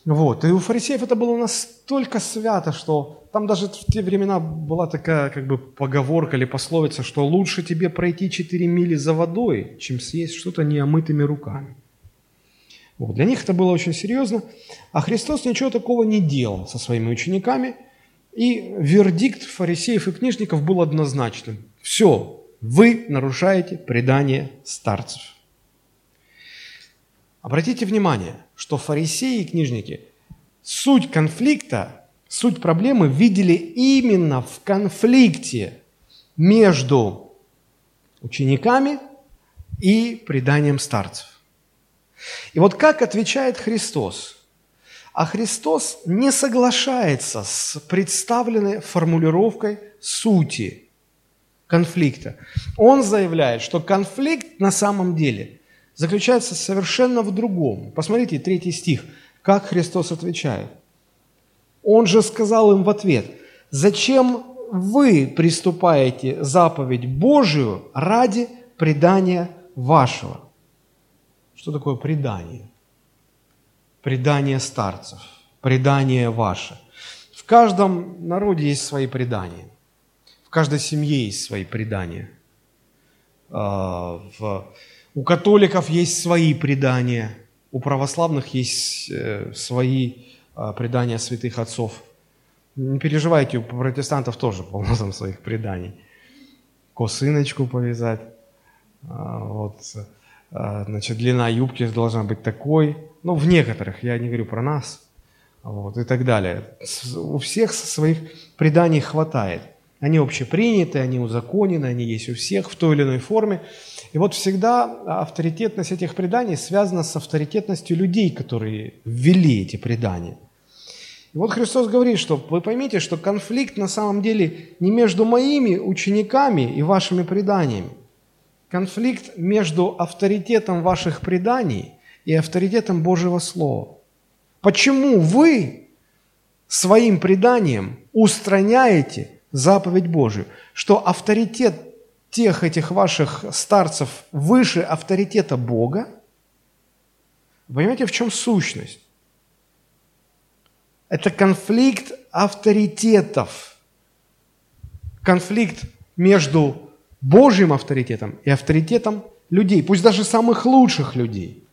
Вот. И у фарисеев это было настолько свято, что там даже в те времена была такая как бы поговорка или пословица, что лучше тебе пройти 4 мили за водой, чем съесть что-то неомытыми руками. Вот. Для них это было очень серьезно. А Христос ничего такого не делал со своими учениками. И вердикт фарисеев и книжников был однозначным. Все, вы нарушаете предание старцев. Обратите внимание, что фарисеи и книжники суть конфликта, суть проблемы видели именно в конфликте между учениками и преданием старцев. И вот как отвечает Христос? А Христос не соглашается с представленной формулировкой сути конфликта. Он заявляет, что конфликт на самом деле заключается совершенно в другом. Посмотрите, третий стих, как Христос отвечает. Он же сказал им в ответ, «Зачем вы приступаете заповедь Божию ради предания вашего?» Что такое предание? Предание старцев, предание ваше. В каждом народе есть свои предания. В каждой семье есть свои предания. А, у католиков есть свои предания, у православных есть э, свои э, предания святых отцов. Не переживайте, у протестантов тоже полно там своих преданий. Косыночку повязать, а, вот, а, значит, длина юбки должна быть такой. Ну, в некоторых, я не говорю про нас, вот, и так далее. У всех своих преданий хватает. Они общеприняты, они узаконены, они есть у всех в той или иной форме. И вот всегда авторитетность этих преданий связана с авторитетностью людей, которые ввели эти предания. И вот Христос говорит, что вы поймите, что конфликт на самом деле не между моими учениками и вашими преданиями. Конфликт между авторитетом ваших преданий и авторитетом Божьего Слова. Почему вы своим преданием устраняете заповедь Божию, что авторитет тех этих ваших старцев выше авторитета Бога? Понимаете, в чем сущность? Это конфликт авторитетов. Конфликт между Божьим авторитетом и авторитетом людей, пусть даже самых лучших людей.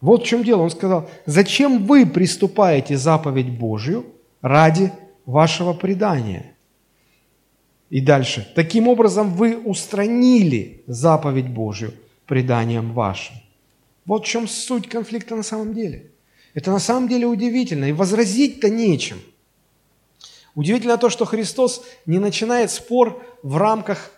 Вот в чем дело. Он сказал, зачем вы приступаете заповедь Божью ради вашего предания? И дальше. Таким образом, вы устранили заповедь Божью преданием вашим. Вот в чем суть конфликта на самом деле. Это на самом деле удивительно, и возразить-то нечем. Удивительно то, что Христос не начинает спор в рамках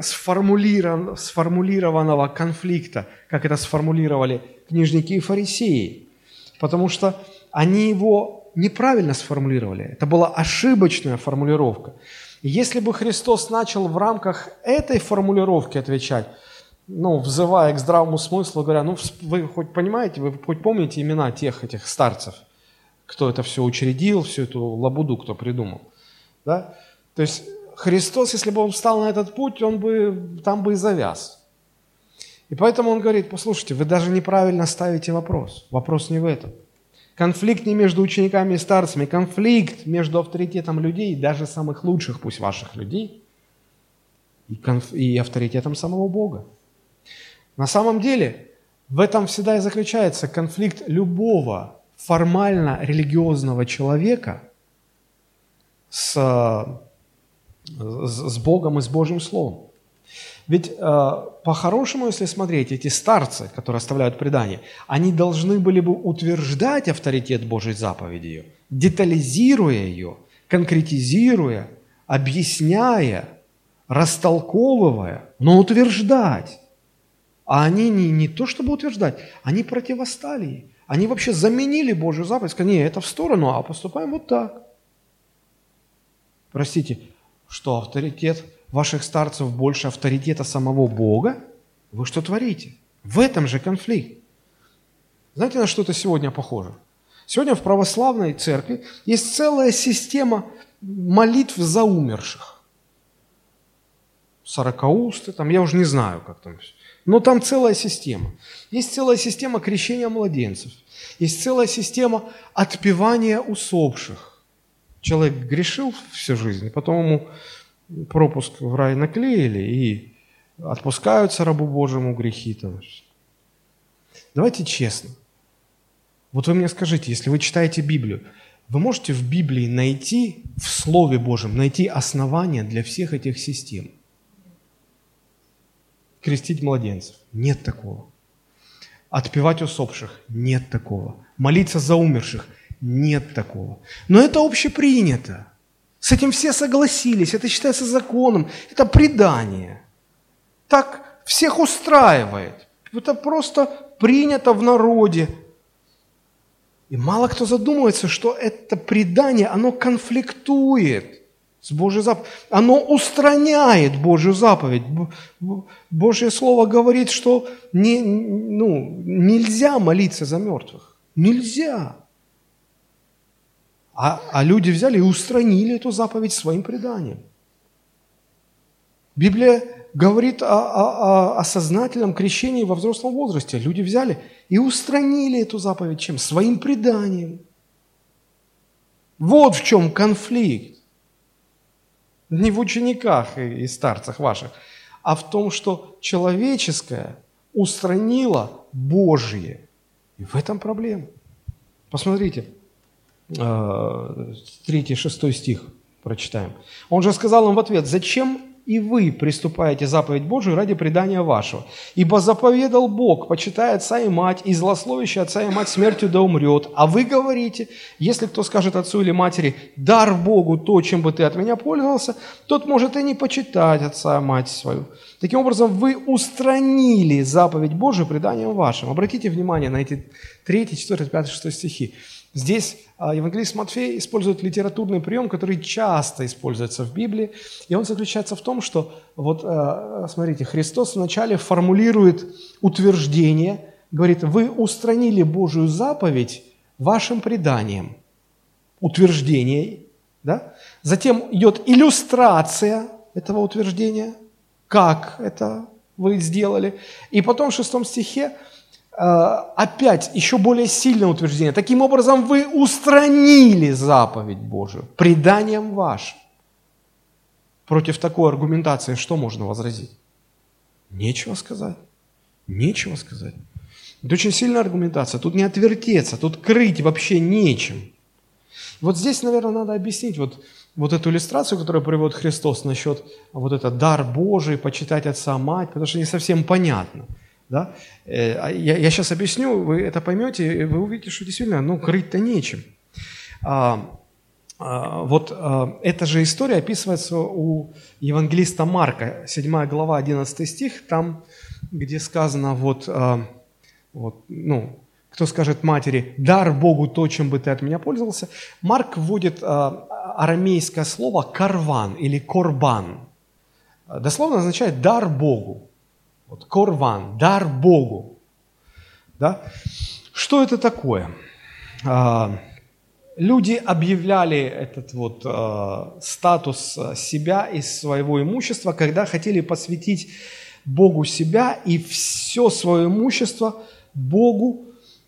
сформулированного, сформулированного конфликта, как это сформулировали книжники и фарисеи, потому что они его неправильно сформулировали. Это была ошибочная формулировка. Если бы Христос начал в рамках этой формулировки отвечать, ну, взывая к здравому смыслу, говоря, ну, вы хоть понимаете, вы хоть помните имена тех этих старцев, кто это все учредил, всю эту лабуду, кто придумал, да? То есть Христос, если бы он встал на этот путь, он бы там бы и завяз. И поэтому он говорит, послушайте, вы даже неправильно ставите вопрос. Вопрос не в этом. Конфликт не между учениками и старцами, конфликт между авторитетом людей, даже самых лучших, пусть ваших людей, и, конф... и авторитетом самого Бога. На самом деле, в этом всегда и заключается конфликт любого формально религиозного человека с с Богом и с Божьим Словом. Ведь э, по-хорошему, если смотреть, эти старцы, которые оставляют предание, они должны были бы утверждать авторитет Божьей заповеди, детализируя ее, конкретизируя, объясняя, растолковывая, но утверждать. А они не, не то чтобы утверждать, они противостали ей. Они вообще заменили Божью заповедь, сказали, нет, это в сторону, а поступаем вот так. Простите, что авторитет ваших старцев больше авторитета самого Бога, вы что творите? В этом же конфликт. Знаете, на что это сегодня похоже? Сегодня в православной церкви есть целая система молитв за умерших. Сорокаусты, там, я уже не знаю, как там. Но там целая система. Есть целая система крещения младенцев. Есть целая система отпевания усопших человек грешил всю жизнь, потом ему пропуск в рай наклеили и отпускаются рабу Божьему грехи. Там. Давайте честно. Вот вы мне скажите, если вы читаете Библию, вы можете в Библии найти, в Слове Божьем, найти основания для всех этих систем? Крестить младенцев? Нет такого. Отпевать усопших? Нет такого. Молиться за умерших? Нет такого. Но это общепринято. С этим все согласились, это считается законом, это предание. Так всех устраивает. Это просто принято в народе. И мало кто задумывается, что это предание, оно конфликтует с Божьей заповедью. Оно устраняет Божью заповедь. Божье Слово говорит, что не, ну, нельзя молиться за мертвых. Нельзя. А, а люди взяли и устранили эту заповедь своим преданием. Библия говорит о, о, о сознательном крещении во взрослом возрасте. Люди взяли и устранили эту заповедь чем? Своим преданием. Вот в чем конфликт. Не в учениках и старцах ваших, а в том, что человеческое устранило Божье. И в этом проблема. Посмотрите, 3-6 стих прочитаем. Он же сказал им в ответ, зачем и вы приступаете заповедь Божию ради предания вашего. Ибо заповедал Бог, почитая отца и мать, и злословящий отца и мать смертью да умрет. А вы говорите, если кто скажет отцу или матери, дар Богу то, чем бы ты от меня пользовался, тот может и не почитать отца и мать свою. Таким образом, вы устранили заповедь Божию преданием вашим. Обратите внимание на эти 3, 4, 5, 6 стихи. Здесь а, евангелист Матфей использует литературный прием, который часто используется в Библии, и он заключается в том, что, вот а, смотрите, Христос вначале формулирует утверждение, говорит, вы устранили Божию заповедь вашим преданием. Утверждение, да? Затем идет иллюстрация этого утверждения, как это вы сделали. И потом в шестом стихе опять еще более сильное утверждение. Таким образом, вы устранили заповедь Божию преданием вашим. Против такой аргументации что можно возразить? Нечего сказать. Нечего сказать. Это очень сильная аргументация. Тут не отвертеться, тут крыть вообще нечем. Вот здесь, наверное, надо объяснить вот, вот эту иллюстрацию, которую приводит Христос насчет вот это дар Божий, почитать отца, мать, потому что не совсем понятно – да? Э, а я, я сейчас объясню, вы это поймете, и вы увидите, что действительно, ну, крыть-то нечем. А, а, вот а, эта же история описывается у евангелиста Марка, 7 глава, 11 стих, там, где сказано, вот, а, вот ну, кто скажет матери, дар Богу то, чем бы ты от меня пользовался, Марк вводит а, арамейское слово карван или корбан. Дословно означает дар Богу. Вот корван, дар Богу. Да? Что это такое? А, люди объявляли этот вот а, статус себя и своего имущества, когда хотели посвятить Богу себя и все свое имущество Богу,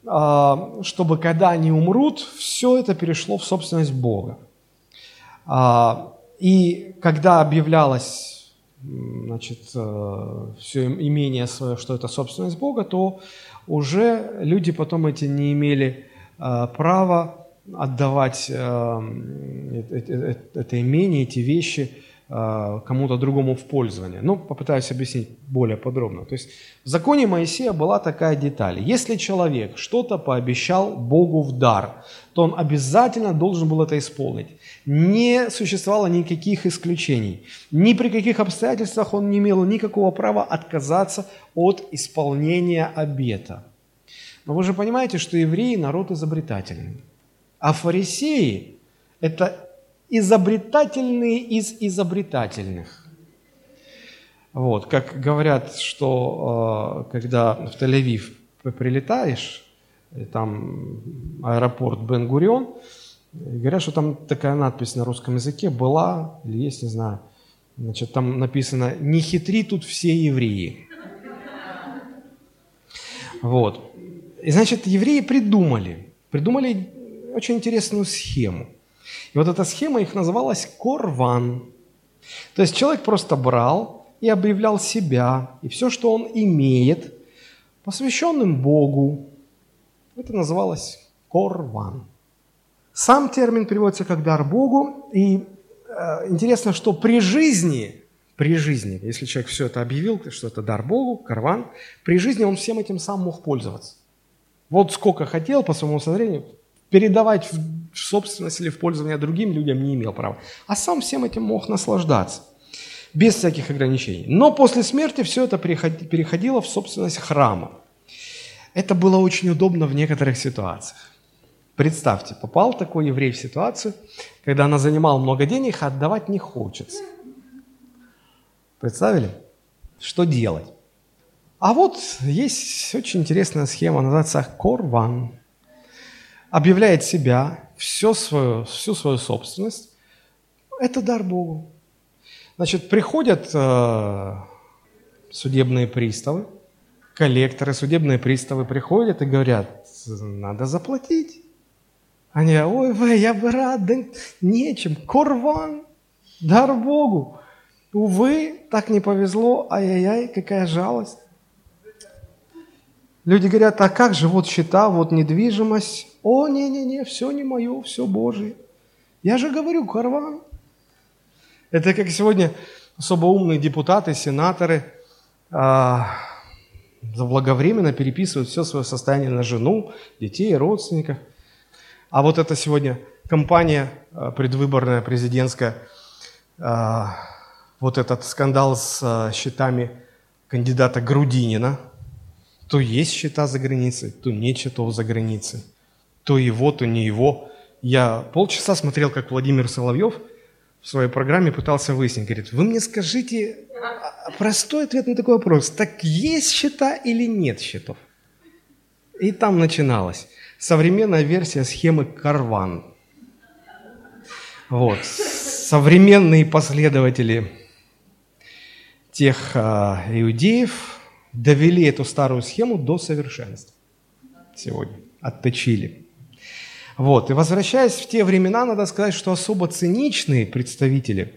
а, чтобы когда они умрут, все это перешло в собственность Бога. И когда объявлялось значит, э, все имение свое, что это собственность Бога, то уже люди потом эти не имели э, права отдавать э, это имение, эти вещи кому-то другому в пользование. Ну, попытаюсь объяснить более подробно. То есть в законе Моисея была такая деталь. Если человек что-то пообещал Богу в дар, то он обязательно должен был это исполнить. Не существовало никаких исключений. Ни при каких обстоятельствах он не имел никакого права отказаться от исполнения обета. Но вы же понимаете, что евреи народ изобретательный. А фарисеи – это изобретательные из изобретательных. Вот, как говорят, что э, когда в Тель-Авив прилетаешь, там аэропорт Бен-Гурион, говорят, что там такая надпись на русском языке была, или есть, не знаю, значит, там написано «Не хитри тут все евреи». Вот. И, значит, евреи придумали, придумали очень интересную схему – и вот эта схема их называлась корван. То есть человек просто брал и объявлял себя и все, что он имеет, посвященным Богу. Это называлось корван. Сам термин переводится как дар Богу. И э, интересно, что при жизни, при жизни, если человек все это объявил, что это дар Богу, карван, при жизни он всем этим сам мог пользоваться. Вот сколько хотел по своему усмотрению, передавать в собственность или в пользование другим людям не имел права. А сам всем этим мог наслаждаться, без всяких ограничений. Но после смерти все это переходило в собственность храма. Это было очень удобно в некоторых ситуациях. Представьте, попал такой еврей в ситуацию, когда она занимала много денег, а отдавать не хочется. Представили? Что делать? А вот есть очень интересная схема, называется корван объявляет себя, все свое, всю свою собственность, это дар Богу. Значит, приходят э, судебные приставы, коллекторы, судебные приставы приходят и говорят, надо заплатить. Они ой, я бы рад, да нечем, корван, дар Богу. Увы, так не повезло, ай-яй-яй, какая жалость. Люди говорят, а как же вот счета, вот недвижимость? О, не-не-не, все не мое, все Божие. Я же говорю, карван. Это как сегодня
особо умные депутаты, сенаторы а, заблаговременно переписывают все свое состояние на жену, детей, родственников. А вот это сегодня кампания а, предвыборная, президентская, а, вот этот скандал с а, счетами кандидата Грудинина, то есть счета за границей, то нет счетов за границей, то его, то не его. Я полчаса смотрел, как Владимир Соловьев в своей программе пытался выяснить, говорит, вы мне скажите простой ответ на такой вопрос, так есть счета или нет счетов? И там начиналось. Современная версия схемы Карван. Вот. Современные последователи тех а, иудеев довели эту старую схему до совершенства сегодня, отточили. Вот. И возвращаясь в те времена, надо сказать, что особо циничные представители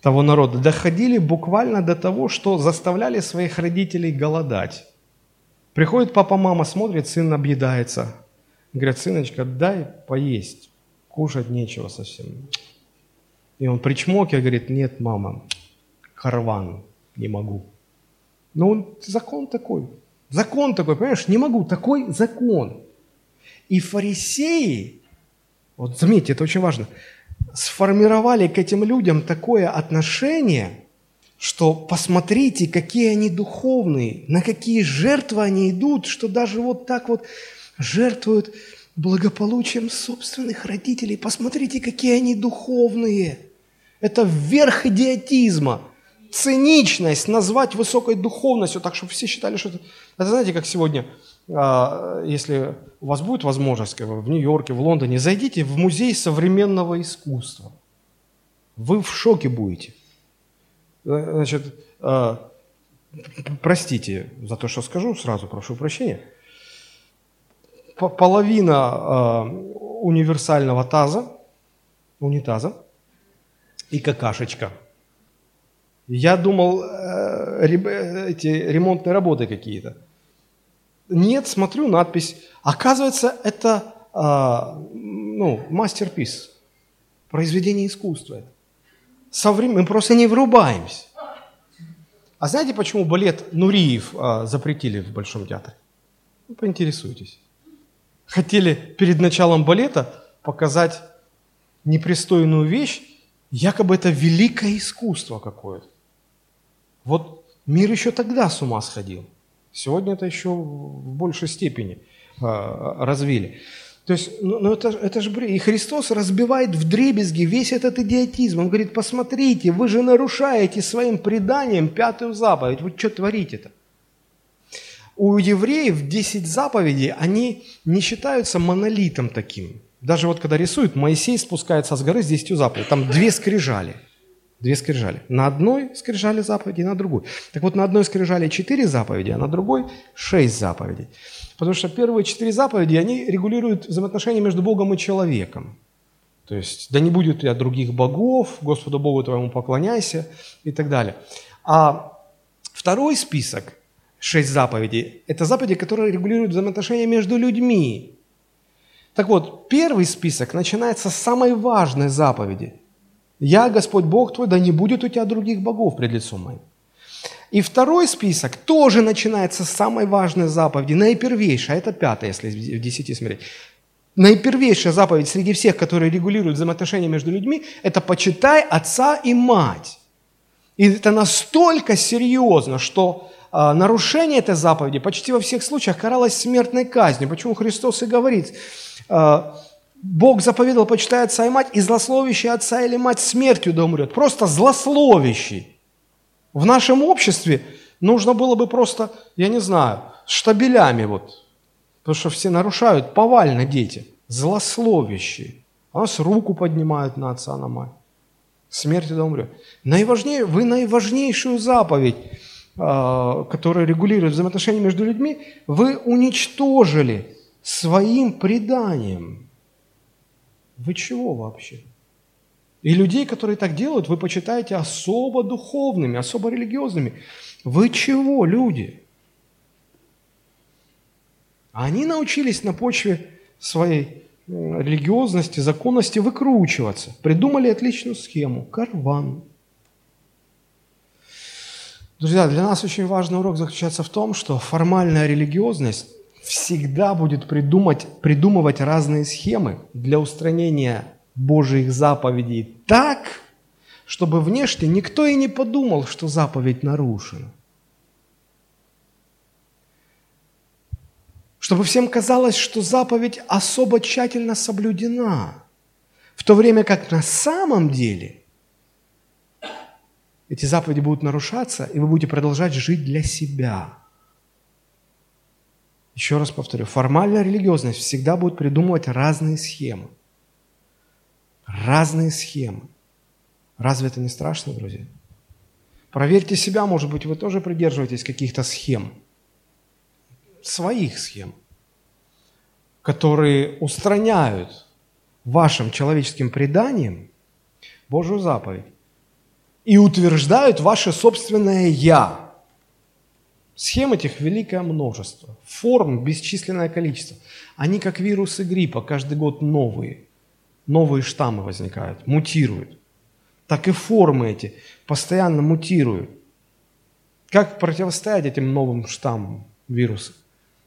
того народа доходили буквально до того, что заставляли своих родителей голодать. Приходит папа, мама, смотрит, сын объедается. Говорят, сыночка, дай поесть, кушать нечего совсем. И он причмокивает, говорит, нет, мама, карван, не могу. Но он, закон такой. Закон такой, понимаешь, не могу, такой закон. И фарисеи, вот заметьте, это очень важно, сформировали к этим людям такое отношение, что посмотрите, какие они духовные, на какие жертвы они идут, что даже вот так вот жертвуют благополучием собственных родителей. Посмотрите, какие они духовные. Это верх идиотизма – циничность назвать высокой духовностью, так чтобы все считали, что это... Это знаете, как сегодня, а, если у вас будет возможность в Нью-Йорке, в Лондоне, зайдите в музей современного искусства. Вы в шоке будете. Э, значит, а, простите за то, что скажу, сразу прошу прощения. Половина а, универсального таза, унитаза и какашечка – я думал, э, эти ремонтные работы какие-то. Нет, смотрю надпись. Оказывается, это а, ну, мастерпис, произведение искусства. Со временем мы просто не врубаемся. А знаете, почему балет Нуриев а, запретили в Большом театре? Ну, поинтересуйтесь. Хотели перед началом балета показать непристойную вещь, якобы это великое искусство какое-то. Вот мир еще тогда с ума сходил. Сегодня это еще в большей степени э, развили. То есть, ну, ну это, это же бред. И Христос разбивает в дребезги весь этот идиотизм. Он говорит, посмотрите, вы же нарушаете своим преданием пятую заповедь. Вы что творите-то? У евреев 10 заповедей, они не считаются монолитом таким. Даже вот когда рисуют, Моисей спускается с горы с 10 заповедей, там две скрижали – Две скрижали. На одной скрижали заповеди на другой. Так вот, на одной скрижали четыре заповеди, а на другой шесть заповедей. Потому что первые четыре заповеди, они регулируют взаимоотношения между Богом и человеком. То есть, да не будет тебя других богов, Господу Богу твоему поклоняйся и так далее. А второй список, шесть заповедей, это заповеди, которые регулируют взаимоотношения между людьми. Так вот, первый список начинается с самой важной заповеди – я, Господь Бог твой, да не будет у тебя других богов пред лицом моим. И второй список тоже начинается с самой важной заповеди, наипервейшая, это пятая, если в десяти смотреть. Наипервейшая заповедь среди всех, которые регулируют взаимоотношения между людьми, это «почитай отца и мать». И это настолько серьезно, что нарушение этой заповеди почти во всех случаях каралось смертной казнью. Почему Христос и говорит, э, Бог заповедал, почитай отца и мать, и злословящий отца или мать смертью да умрет. Просто злословящий. В нашем обществе нужно было бы просто, я не знаю, штабелями вот, потому что все нарушают повально дети, злословящие. А нас руку поднимают на отца, на мать. Смертью да умрет. Наиважнее, вы наиважнейшую заповедь, а, которая регулирует взаимоотношения между людьми, вы уничтожили своим преданием. Вы чего вообще? И людей, которые так делают, вы почитаете особо духовными, особо религиозными. Вы чего, люди? Они научились на почве своей религиозности, законности выкручиваться. Придумали отличную схему. Карван. Друзья, для нас очень важный урок заключается в том, что формальная религиозность всегда будет придумать, придумывать разные схемы для устранения Божьих заповедей так, чтобы внешне никто и не подумал, что заповедь нарушена. Чтобы всем казалось, что заповедь особо тщательно соблюдена, в то время как на самом деле эти заповеди будут нарушаться, и вы будете продолжать жить для себя. Еще раз повторю, формальная религиозность всегда будет придумывать разные схемы. Разные схемы. Разве это не страшно, друзья? Проверьте себя, может быть, вы тоже придерживаетесь каких-то схем, своих схем, которые устраняют вашим человеческим преданием Божью заповедь и утверждают ваше собственное «я». Схем этих великое множество, форм бесчисленное количество. Они как вирусы гриппа, каждый год новые. Новые штаммы возникают, мутируют так и формы эти постоянно мутируют. Как противостоять этим новым штаммам вируса?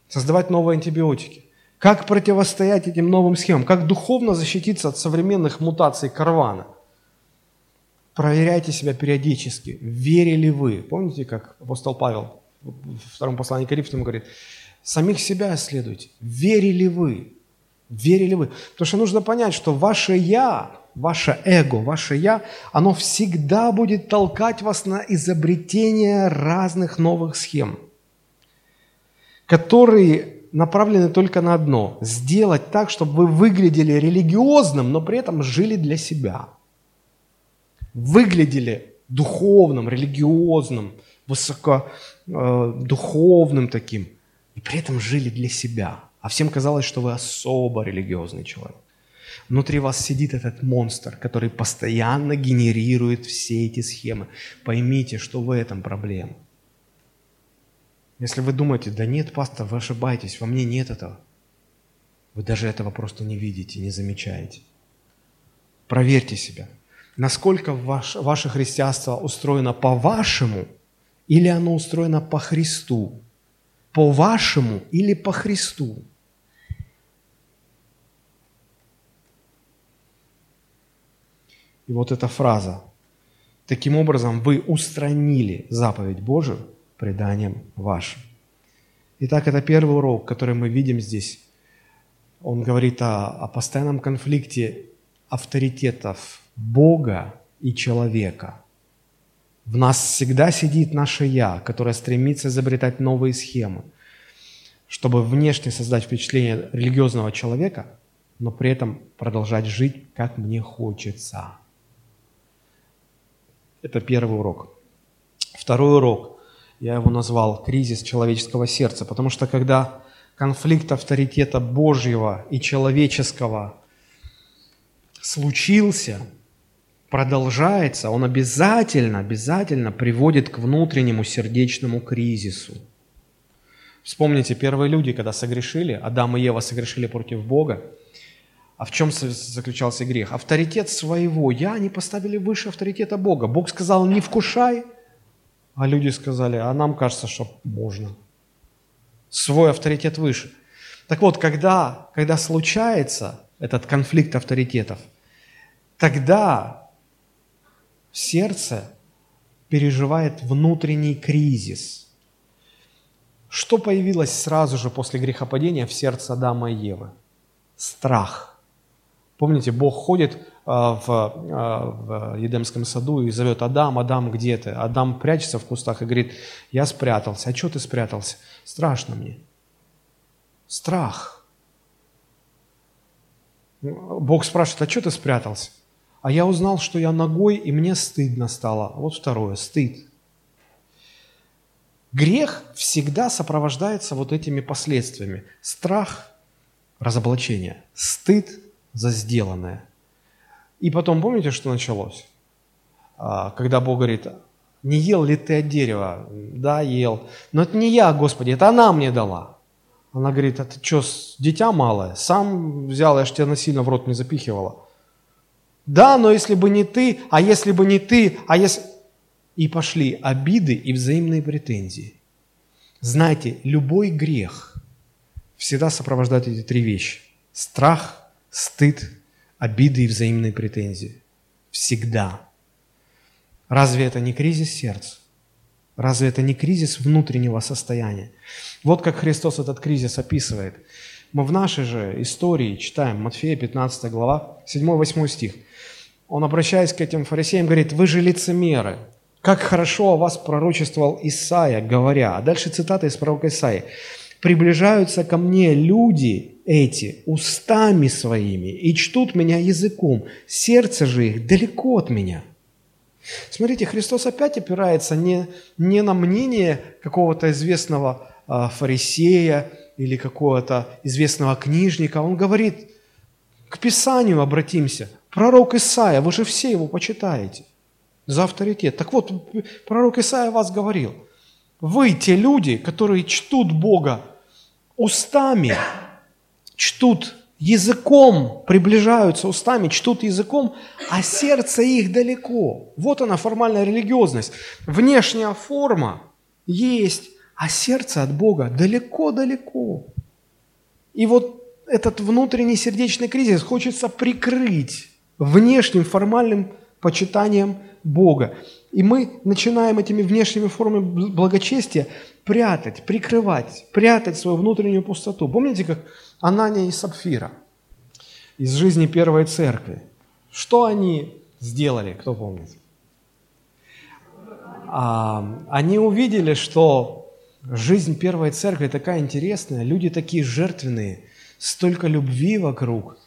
Создавать новые антибиотики. Как противостоять этим новым схемам? Как духовно защититься от современных мутаций карвана? Проверяйте себя периодически. Верили вы? Помните, как апостол Павел в втором послании к Коринфянам говорит, самих себя исследуйте. Верили вы? Верили вы? Потому что нужно понять, что ваше «я» ваше эго, ваше «я», оно всегда будет толкать вас на изобретение разных новых схем, которые направлены только на одно – сделать так, чтобы вы выглядели религиозным, но при этом жили для себя. Выглядели духовным, религиозным, высокодуховным э, таким, и при этом жили для себя. А всем казалось, что вы особо религиозный человек. Внутри вас сидит этот монстр, который постоянно генерирует все эти схемы. Поймите, что в этом проблема. Если вы думаете, да нет, пастор, вы ошибаетесь, во мне нет этого. Вы даже этого просто не видите, не замечаете. Проверьте себя. Насколько ваш, ваше христианство устроено по-вашему или оно устроено по Христу? По-вашему или по Христу? И вот эта фраза. Таким образом, вы устранили заповедь Божию преданием вашим. Итак, это первый урок, который мы видим здесь. Он говорит о, о постоянном конфликте авторитетов Бога и человека. В нас всегда сидит наше «я», которое стремится изобретать новые схемы, чтобы внешне создать впечатление религиозного человека, но при этом продолжать жить, как мне хочется – это первый урок. Второй урок, я его назвал «Кризис человеческого сердца», потому что когда конфликт авторитета Божьего и человеческого случился, продолжается, он обязательно, обязательно приводит к внутреннему сердечному кризису. Вспомните, первые люди, когда согрешили, Адам и Ева согрешили против Бога, а в чем заключался грех? Авторитет своего «я» они поставили выше авторитета Бога. Бог сказал «не вкушай», а люди сказали «а нам кажется, что можно». Свой авторитет выше. Так вот, когда, когда случается этот конфликт авторитетов, тогда сердце переживает внутренний кризис. Что появилось сразу же после грехопадения в сердце Адама и Евы? Страх – Помните, Бог ходит а, в, а, в Едемском саду и зовет Адам, Адам, где ты? Адам прячется в кустах и говорит, я спрятался. А что ты спрятался? Страшно мне. Страх. Бог спрашивает, а что ты спрятался? А я узнал, что я ногой, и мне стыдно стало. Вот второе, стыд. Грех всегда сопровождается вот этими последствиями. Страх, разоблачение, стыд, за сделанное. И потом, помните, что началось? А, когда Бог говорит, не ел ли ты от дерева? Да, ел. Но это не я, Господи, это она мне дала. Она говорит, а ты что, дитя малое? Сам взял, я же тебя насильно в рот не запихивала. Да, но если бы не ты, а если бы не ты, а если... и пошли обиды и взаимные претензии. Знаете, любой грех всегда сопровождает эти три вещи. Страх, стыд, обиды и взаимные претензии. Всегда. Разве это не кризис сердца? Разве это не кризис внутреннего состояния? Вот как Христос этот кризис описывает. Мы в нашей же истории читаем Матфея 15 глава, 7-8 стих. Он, обращаясь к этим фарисеям, говорит, «Вы же лицемеры, как хорошо о вас пророчествовал Исаия, говоря». А дальше цитата из пророка Исаии. «Приближаются ко мне люди эти устами своими и чтут меня языком, сердце же их далеко от меня». Смотрите, Христос опять опирается не, не на мнение какого-то известного а, фарисея или какого-то известного книжника. Он говорит, к Писанию обратимся. Пророк Исаия, вы же все его почитаете за авторитет. Так вот, пророк Исаия вас говорил. Вы те люди, которые чтут Бога устами, чтут языком приближаются устами, чтут языком, а сердце их далеко. Вот она формальная религиозность. Внешняя форма есть, а сердце от Бога далеко-далеко. И вот этот внутренний сердечный кризис хочется прикрыть внешним формальным почитанием Бога. И мы начинаем этими внешними формами благочестия прятать, прикрывать, прятать свою внутреннюю пустоту. Помните, как Анания и Сапфира из жизни первой церкви? Что они сделали, кто помнит? А, они увидели, что жизнь первой церкви такая интересная, люди такие жертвенные, столько любви вокруг,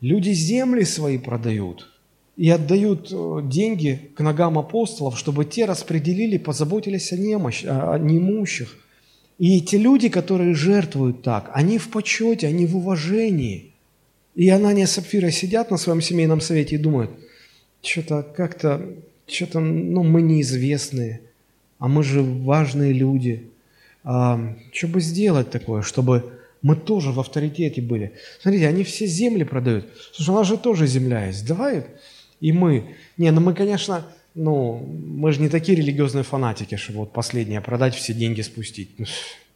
люди земли свои продают – и отдают э, деньги к ногам апостолов, чтобы те распределили, позаботились о, немощ, о неимущих. И эти люди, которые жертвуют так, они в почете, они в уважении. И Анания с Сапфира сидят на своем семейном совете и думают, что-то как-то, что-то, ну, мы неизвестные, а мы же важные люди. А, что бы сделать такое, чтобы мы тоже в авторитете были? Смотрите, они все земли продают. Слушай, у нас же тоже земля есть. Давай и мы. Не, ну мы, конечно, ну, мы же не такие религиозные фанатики, чтобы вот последнее продать, все деньги спустить.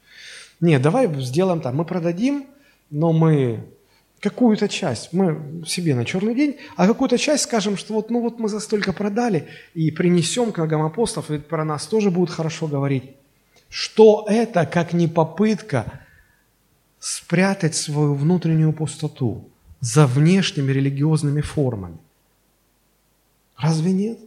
Не, давай сделаем так, мы продадим, но мы какую-то часть, мы себе на черный день, а какую-то часть скажем, что вот, ну вот мы за столько продали и принесем к ногам апостолов, и про нас тоже будут хорошо говорить. Что это, как не попытка спрятать свою внутреннюю пустоту за внешними религиозными формами? Разве нет?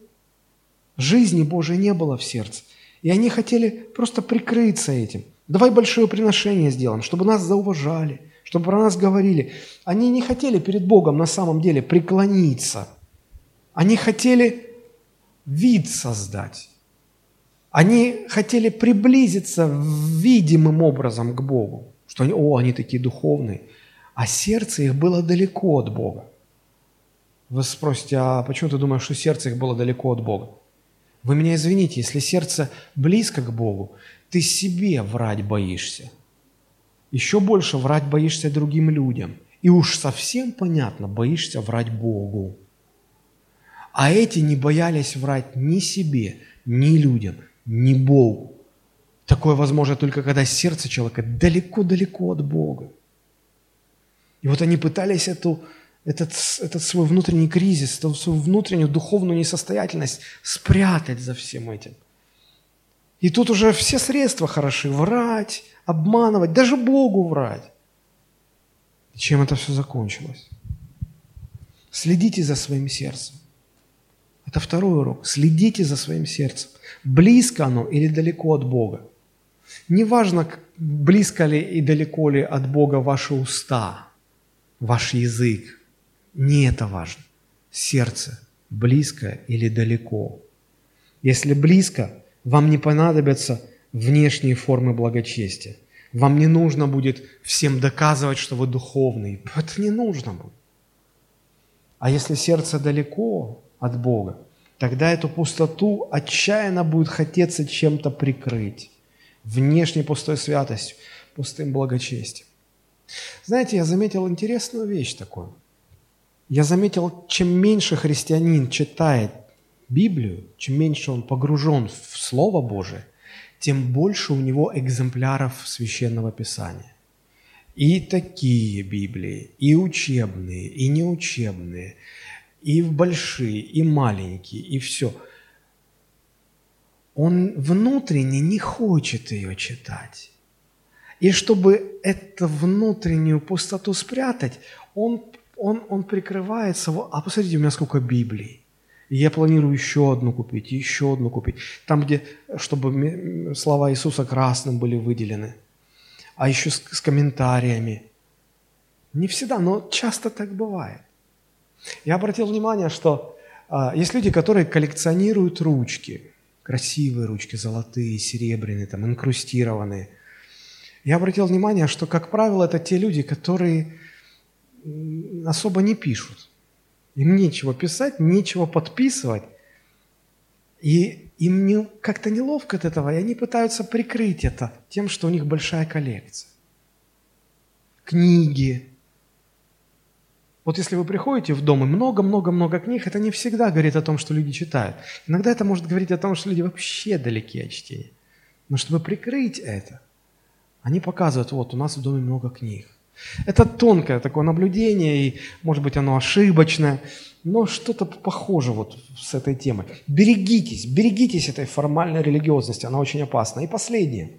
Жизни Божией не было в сердце. И они хотели просто прикрыться этим. Давай большое приношение сделаем, чтобы нас зауважали, чтобы про нас говорили. Они не хотели перед Богом на самом деле преклониться. Они хотели вид создать. Они хотели приблизиться видимым образом к Богу, что они, о, они такие духовные, а сердце их было далеко от Бога. Вы спросите, а почему ты думаешь, что сердце их было далеко от Бога? Вы меня извините, если сердце близко к Богу, ты себе врать боишься. Еще больше врать боишься другим людям. И уж совсем понятно, боишься врать Богу. А эти не боялись врать ни себе, ни людям, ни Богу. Такое возможно только когда сердце человека далеко-далеко от Бога. И вот они пытались эту этот, этот свой внутренний кризис, эту свою внутреннюю духовную несостоятельность спрятать за всем этим. И тут уже все средства хороши. Врать, обманывать, даже Богу врать. И чем это все закончилось? Следите за своим сердцем. Это второй урок. Следите за своим сердцем. Близко оно или далеко от Бога. Неважно, близко ли и далеко ли от Бога ваши уста, ваш язык, не это важно. Сердце близко или далеко. Если близко, вам не понадобятся внешние формы благочестия. Вам не нужно будет всем доказывать, что вы духовный. Это не нужно будет. А если сердце далеко от Бога, тогда эту пустоту отчаянно будет хотеться чем-то прикрыть. Внешней пустой святостью, пустым благочестием. Знаете, я заметил интересную вещь такую – я заметил, чем меньше христианин читает
Библию, чем меньше он погружен в Слово Божие, тем больше у него экземпляров Священного Писания. И такие Библии, и учебные, и неучебные, и большие, и маленькие, и все. Он внутренне не хочет ее читать. И чтобы эту внутреннюю пустоту спрятать, он, он, он прикрывается. А посмотрите, у меня сколько Библий. Я планирую еще одну купить, еще одну купить. Там, где, чтобы слова Иисуса красным были выделены. А еще с, с комментариями. Не всегда, но часто так бывает. Я обратил внимание, что а, есть люди, которые коллекционируют ручки. Красивые ручки, золотые, серебряные, там, инкрустированные. Я обратил внимание, что, как правило, это те люди, которые особо не пишут. Им нечего писать, нечего подписывать. И им не, как-то неловко от этого, и они пытаются прикрыть это тем, что у них большая коллекция. Книги. Вот если вы приходите в дом и много-много-много книг, это не всегда говорит о том, что люди читают. Иногда это может говорить о том, что люди вообще далеки от чтения. Но чтобы прикрыть это, они показывают, вот у нас в доме много книг. Это тонкое такое наблюдение, и, может быть, оно ошибочное, но что-то похоже вот с этой темой. Берегитесь, берегитесь этой формальной религиозности, она очень опасна. И последнее.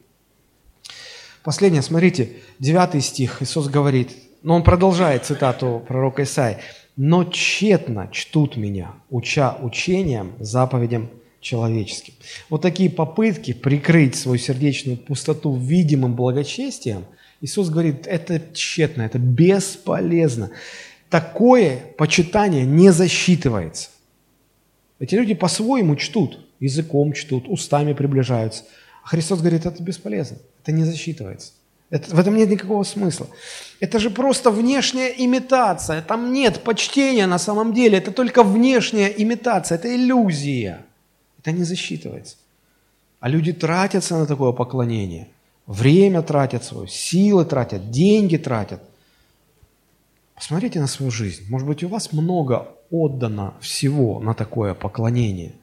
Последнее, смотрите, девятый стих, Иисус говорит, но он продолжает цитату пророка Исаи, «Но тщетно чтут меня, уча учением, заповедям человеческим». Вот такие попытки прикрыть свою сердечную пустоту видимым благочестием – Иисус говорит, это тщетно, это бесполезно. Такое почитание не засчитывается. Эти люди по-своему чтут, языком чтут, устами приближаются. А Христос говорит, это бесполезно, это не засчитывается. Это, в этом нет никакого смысла. Это же просто внешняя имитация. Там нет почтения на самом деле. Это только внешняя имитация, это иллюзия. Это не засчитывается. А люди тратятся на такое поклонение – Время тратят свое, силы тратят, деньги тратят. Посмотрите на свою жизнь. Может быть, у вас много отдано всего на такое поклонение,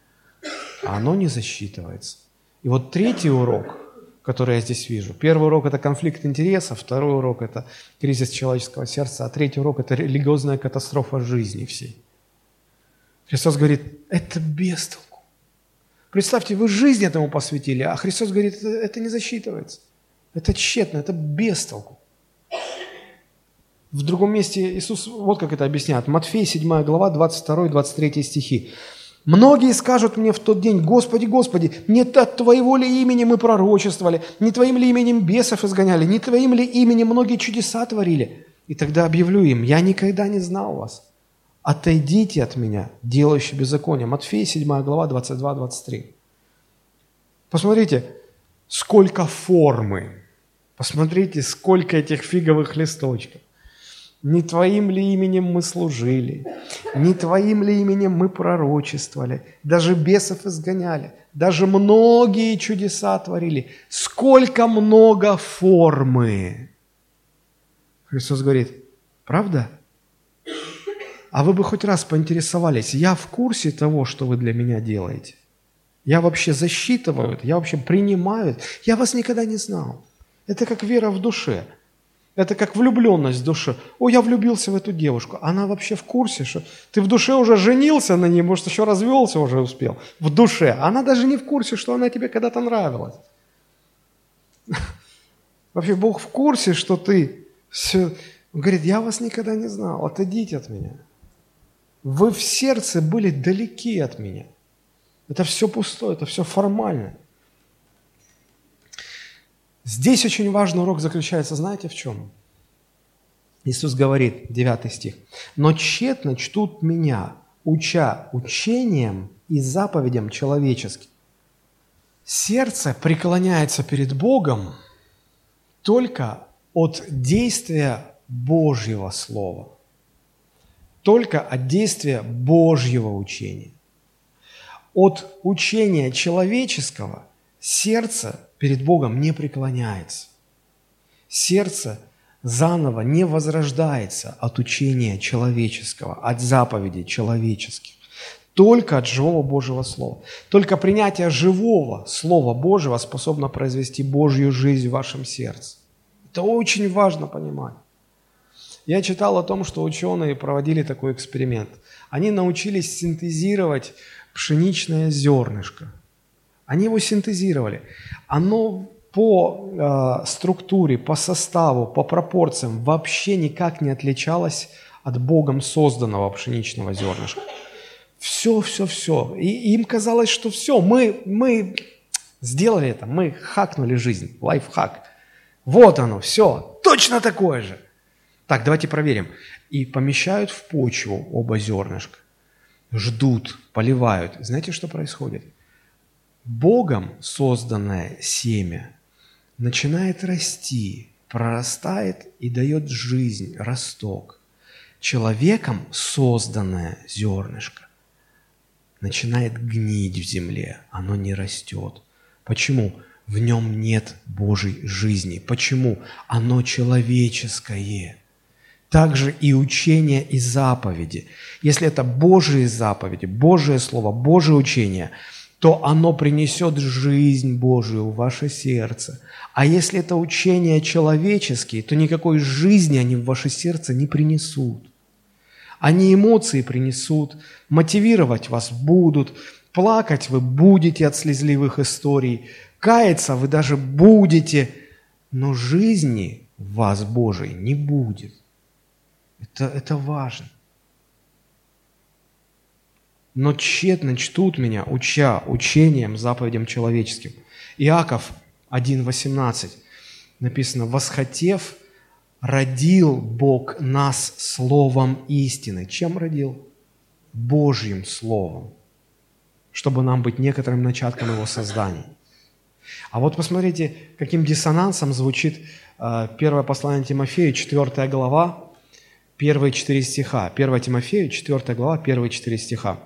а оно не засчитывается. И вот третий урок, который я здесь вижу. Первый урок – это конфликт интересов, второй урок – это кризис человеческого сердца, а третий урок – это религиозная катастрофа жизни всей. Христос говорит, это бестолку. Представьте, вы жизнь этому посвятили, а Христос говорит, это не засчитывается. Это тщетно, это бестолку. В другом месте Иисус вот как это объясняет. Матфей, 7 глава, 22-23 стихи. «Многие скажут мне в тот день, Господи, Господи, не от Твоего ли имени мы пророчествовали, не Твоим ли именем бесов изгоняли, не Твоим ли именем многие чудеса творили?» И тогда объявлю им, «Я никогда не знал вас. Отойдите от меня, делающие беззаконие». Матфей, 7 глава, 22-23. Посмотрите, сколько формы Посмотрите, сколько этих фиговых листочков. Не Твоим ли именем мы служили, не Твоим ли именем мы пророчествовали, даже бесов изгоняли, даже многие чудеса творили. Сколько много формы. Христос говорит, правда? А вы бы хоть раз поинтересовались, я в курсе того, что вы для меня делаете? Я вообще засчитываю это, я вообще принимаю это. Я вас никогда не знал. Это как вера в душе. Это как влюбленность в душе. О, я влюбился в эту девушку. Она вообще в курсе, что ты в душе уже женился на ней, может, еще развелся уже успел. В душе. Она даже не в курсе, что она тебе когда-то нравилась. Вообще Бог в курсе, что ты все... Он говорит, я вас никогда не знал, отойдите от меня. Вы в сердце были далеки от меня. Это все пустое, это все формально. Здесь очень важный урок заключается, знаете, в чем? Иисус говорит, 9 стих, «Но тщетно чтут меня, уча учением и заповедям человеческим». Сердце преклоняется перед Богом только от действия Божьего Слова, только от действия Божьего учения. От учения человеческого сердце перед Богом не преклоняется. Сердце заново не возрождается от учения человеческого, от заповедей человеческих.
только от живого Божьего Слова. Только принятие живого Слова Божьего способно произвести Божью жизнь в вашем сердце. Это очень важно понимать. Я читал о том, что ученые проводили такой эксперимент. Они научились синтезировать пшеничное зернышко. Они его синтезировали. Оно по э, структуре, по составу, по пропорциям вообще никак не отличалось от Богом созданного пшеничного зернышка. Все, все, все. И им казалось, что все, мы, мы сделали это, мы хакнули жизнь, лайфхак. Вот оно, все, точно такое же. Так, давайте проверим. И помещают в почву оба зернышка. Ждут, поливают. Знаете, что происходит? Богом созданное семя начинает расти, прорастает и дает жизнь, росток. Человеком созданное зернышко начинает гнить в земле, оно не растет. Почему? В нем нет Божьей жизни. Почему? Оно человеческое. Также и учение и заповеди. Если это Божьи заповеди, Божие Слово, Божие учение, то оно принесет жизнь Божию в ваше сердце. А если это учения человеческие, то никакой жизни они в ваше сердце не принесут. Они эмоции принесут, мотивировать вас будут, плакать вы будете от слезливых историй, каяться вы даже будете, но жизни в вас Божией не будет. Это, это важно. Но тщетно чтут меня, уча учением, заповедям человеческим. Иаков 1.18 написано, «Восхотев родил Бог нас словом истины. Чем родил? Божьим словом, чтобы нам быть некоторым начатком его создания. А вот посмотрите, каким диссонансом звучит э, первое послание Тимофею, 4 глава, первые четыре стиха. 1 Тимофею, 4 глава, первые четыре стиха.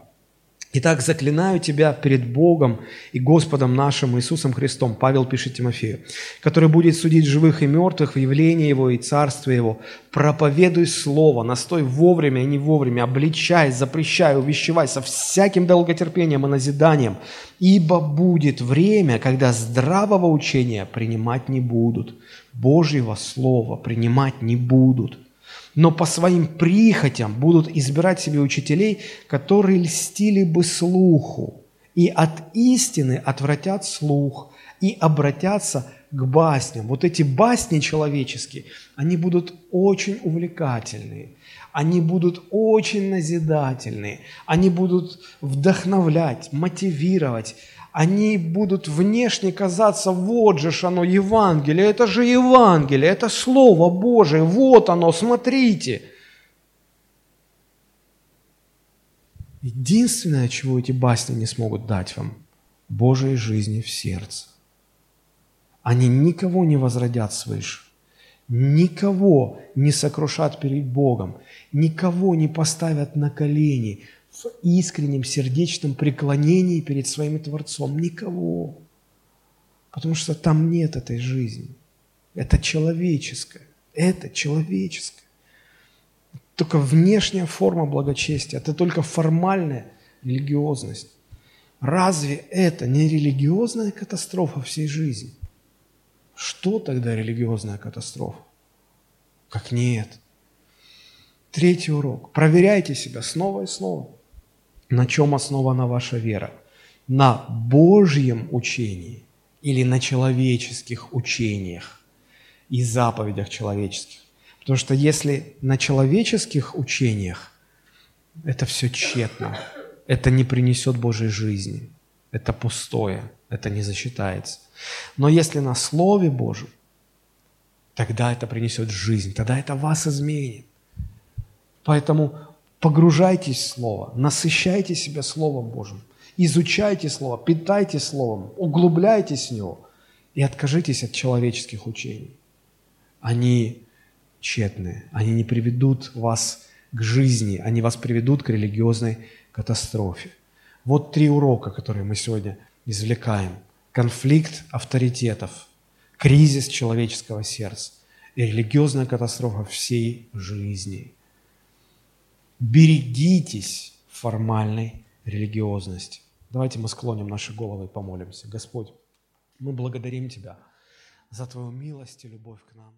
Итак, заклинаю тебя перед Богом и Господом нашим Иисусом Христом, Павел пишет Тимофею, который будет судить живых и мертвых в явлении Его и Царстве Его. Проповедуй Слово, настой вовремя и не вовремя, обличай, запрещай, увещевай со всяким долготерпением и назиданием, ибо будет время, когда здравого учения принимать не будут, Божьего Слова принимать не будут – но по своим прихотям будут избирать себе учителей, которые льстили бы слуху, и от истины отвратят слух, и обратятся к басням. Вот эти басни человеческие, они будут очень увлекательные, они будут очень назидательные, они будут вдохновлять, мотивировать, они будут внешне казаться, вот же оно Евангелие, это же Евангелие, это Слово Божие, вот оно, смотрите. Единственное, чего эти басни не смогут дать вам, Божьей жизни в сердце. Они никого не возродят свыше, никого не сокрушат перед Богом, никого не поставят на колени – в искреннем сердечном преклонении перед своим Творцом. Никого. Потому что там нет этой жизни. Это человеческое. Это человеческое. Только внешняя форма благочестия. Это только формальная религиозность. Разве это не религиозная катастрофа всей жизни? Что тогда религиозная катастрофа? Как нет. Третий урок. Проверяйте себя снова и снова. На чем основана ваша вера? На Божьем учении или на человеческих учениях и заповедях человеческих? Потому что если на человеческих учениях, это все тщетно, это не принесет Божьей жизни, это пустое, это не засчитается. Но если на Слове Божьем, тогда это принесет жизнь, тогда это вас изменит. Поэтому Погружайтесь в Слово, насыщайте себя Словом Божьим, изучайте Слово, питайте Словом, углубляйтесь в него и откажитесь от человеческих учений. Они тщетные, они не приведут вас к жизни, они вас приведут к религиозной катастрофе. Вот три урока, которые мы сегодня извлекаем. Конфликт авторитетов, кризис человеческого сердца и религиозная катастрофа всей жизни – берегитесь формальной
религиозность. Давайте мы склоним наши головы и помолимся. Господь, мы благодарим Тебя за Твою милость и любовь к нам.